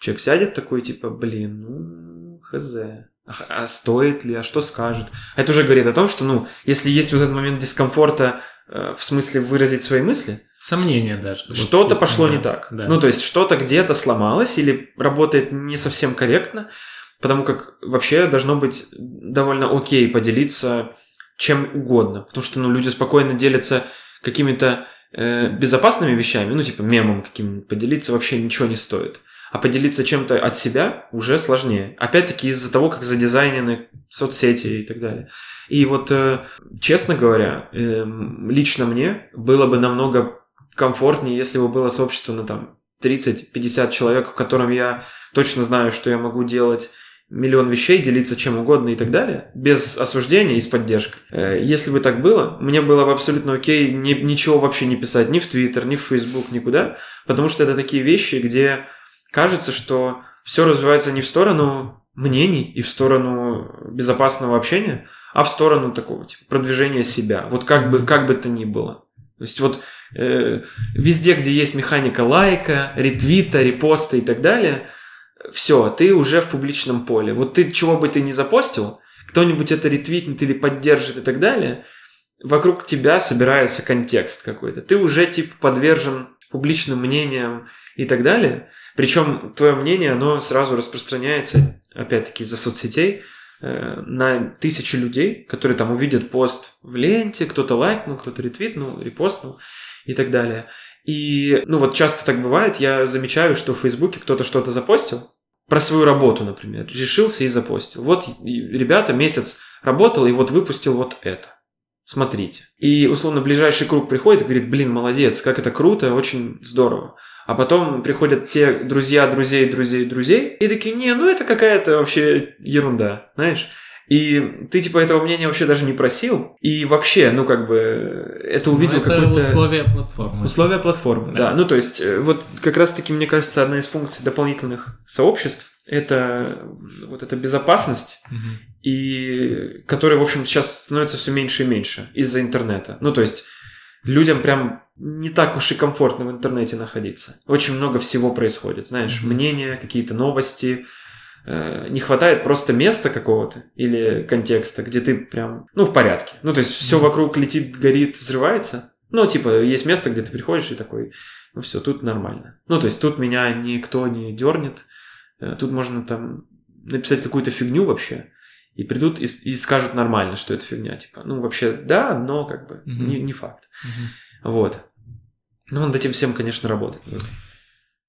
Человек сядет такой, типа, блин, ну, хз. А, а стоит ли, а что скажет? Это уже говорит о том, что, ну, если есть вот этот момент дискомфорта э, в смысле выразить свои мысли, Сомнения даже. Вот, что-то честно, пошло да. не так. Да. Ну, то есть что-то где-то сломалось или работает не совсем корректно, потому как вообще должно быть довольно окей поделиться чем угодно, потому что ну, люди спокойно делятся какими-то э, безопасными вещами, ну, типа мемом каким-нибудь поделиться вообще ничего не стоит. А поделиться чем-то от себя уже сложнее. Опять-таки из-за того, как задизайнены соцсети и так далее. И вот, э, честно говоря, э, лично мне было бы намного комфортнее, если бы было сообщество на там 30-50 человек, в котором я точно знаю, что я могу делать миллион вещей, делиться чем угодно и так далее, без осуждения и с поддержкой. Э, если бы так было, мне было бы абсолютно окей ни, ничего вообще не писать ни в Твиттер, ни в Фейсбук, никуда, потому что это такие вещи, где кажется, что все развивается не в сторону мнений и в сторону безопасного общения, а в сторону такого типа продвижения себя. Вот как бы, как бы то ни было. То есть вот э, везде, где есть механика лайка, ретвита, репоста и так далее, все, ты уже в публичном поле. Вот ты чего бы ты ни запостил, кто-нибудь это ретвитнет или поддержит и так далее, вокруг тебя собирается контекст какой-то. Ты уже типа подвержен публичным мнениям и так далее. Причем твое мнение, оно сразу распространяется, опять-таки, из-за соцсетей, э, на тысячи людей, которые там увидят пост в ленте, кто-то лайкнул, кто-то ретвитнул, репостнул и так далее. И, ну вот часто так бывает, я замечаю, что в Фейсбуке кто-то что-то запостил, про свою работу, например, решился и запостил. Вот, ребята, месяц работал и вот выпустил вот это. Смотрите. И, условно, ближайший круг приходит и говорит, блин, молодец, как это круто, очень здорово. А потом приходят те друзья, друзей, друзей, друзей, и такие, не, ну это какая-то вообще ерунда, знаешь. И ты, типа, этого мнения вообще даже не просил. И вообще, ну, как бы, это увидел ну, это условия платформы. Условия платформы, да. да. Ну, то есть, э, вот как раз-таки, мне кажется, одна из функций дополнительных сообществ – это вот эта безопасность, угу. и которая, в общем, сейчас становится все меньше и меньше из-за интернета. Ну, то есть, людям прям не так уж и комфортно в интернете находиться. Очень много всего происходит, знаешь, мнения, какие-то новости, Э, не хватает просто места какого-то или контекста, где ты прям, ну, в порядке. Ну, то есть все вокруг летит, горит, взрывается. Ну, типа, есть место, где ты приходишь и такой, ну, все, тут нормально. Ну, то есть тут меня никто не дернет. Э, тут можно там написать какую-то фигню вообще. И придут и, и скажут нормально, что это фигня. Типа, ну, вообще, да, но как бы mm-hmm. не, не факт. Mm-hmm. Вот. Ну, над этим всем, конечно, нужно.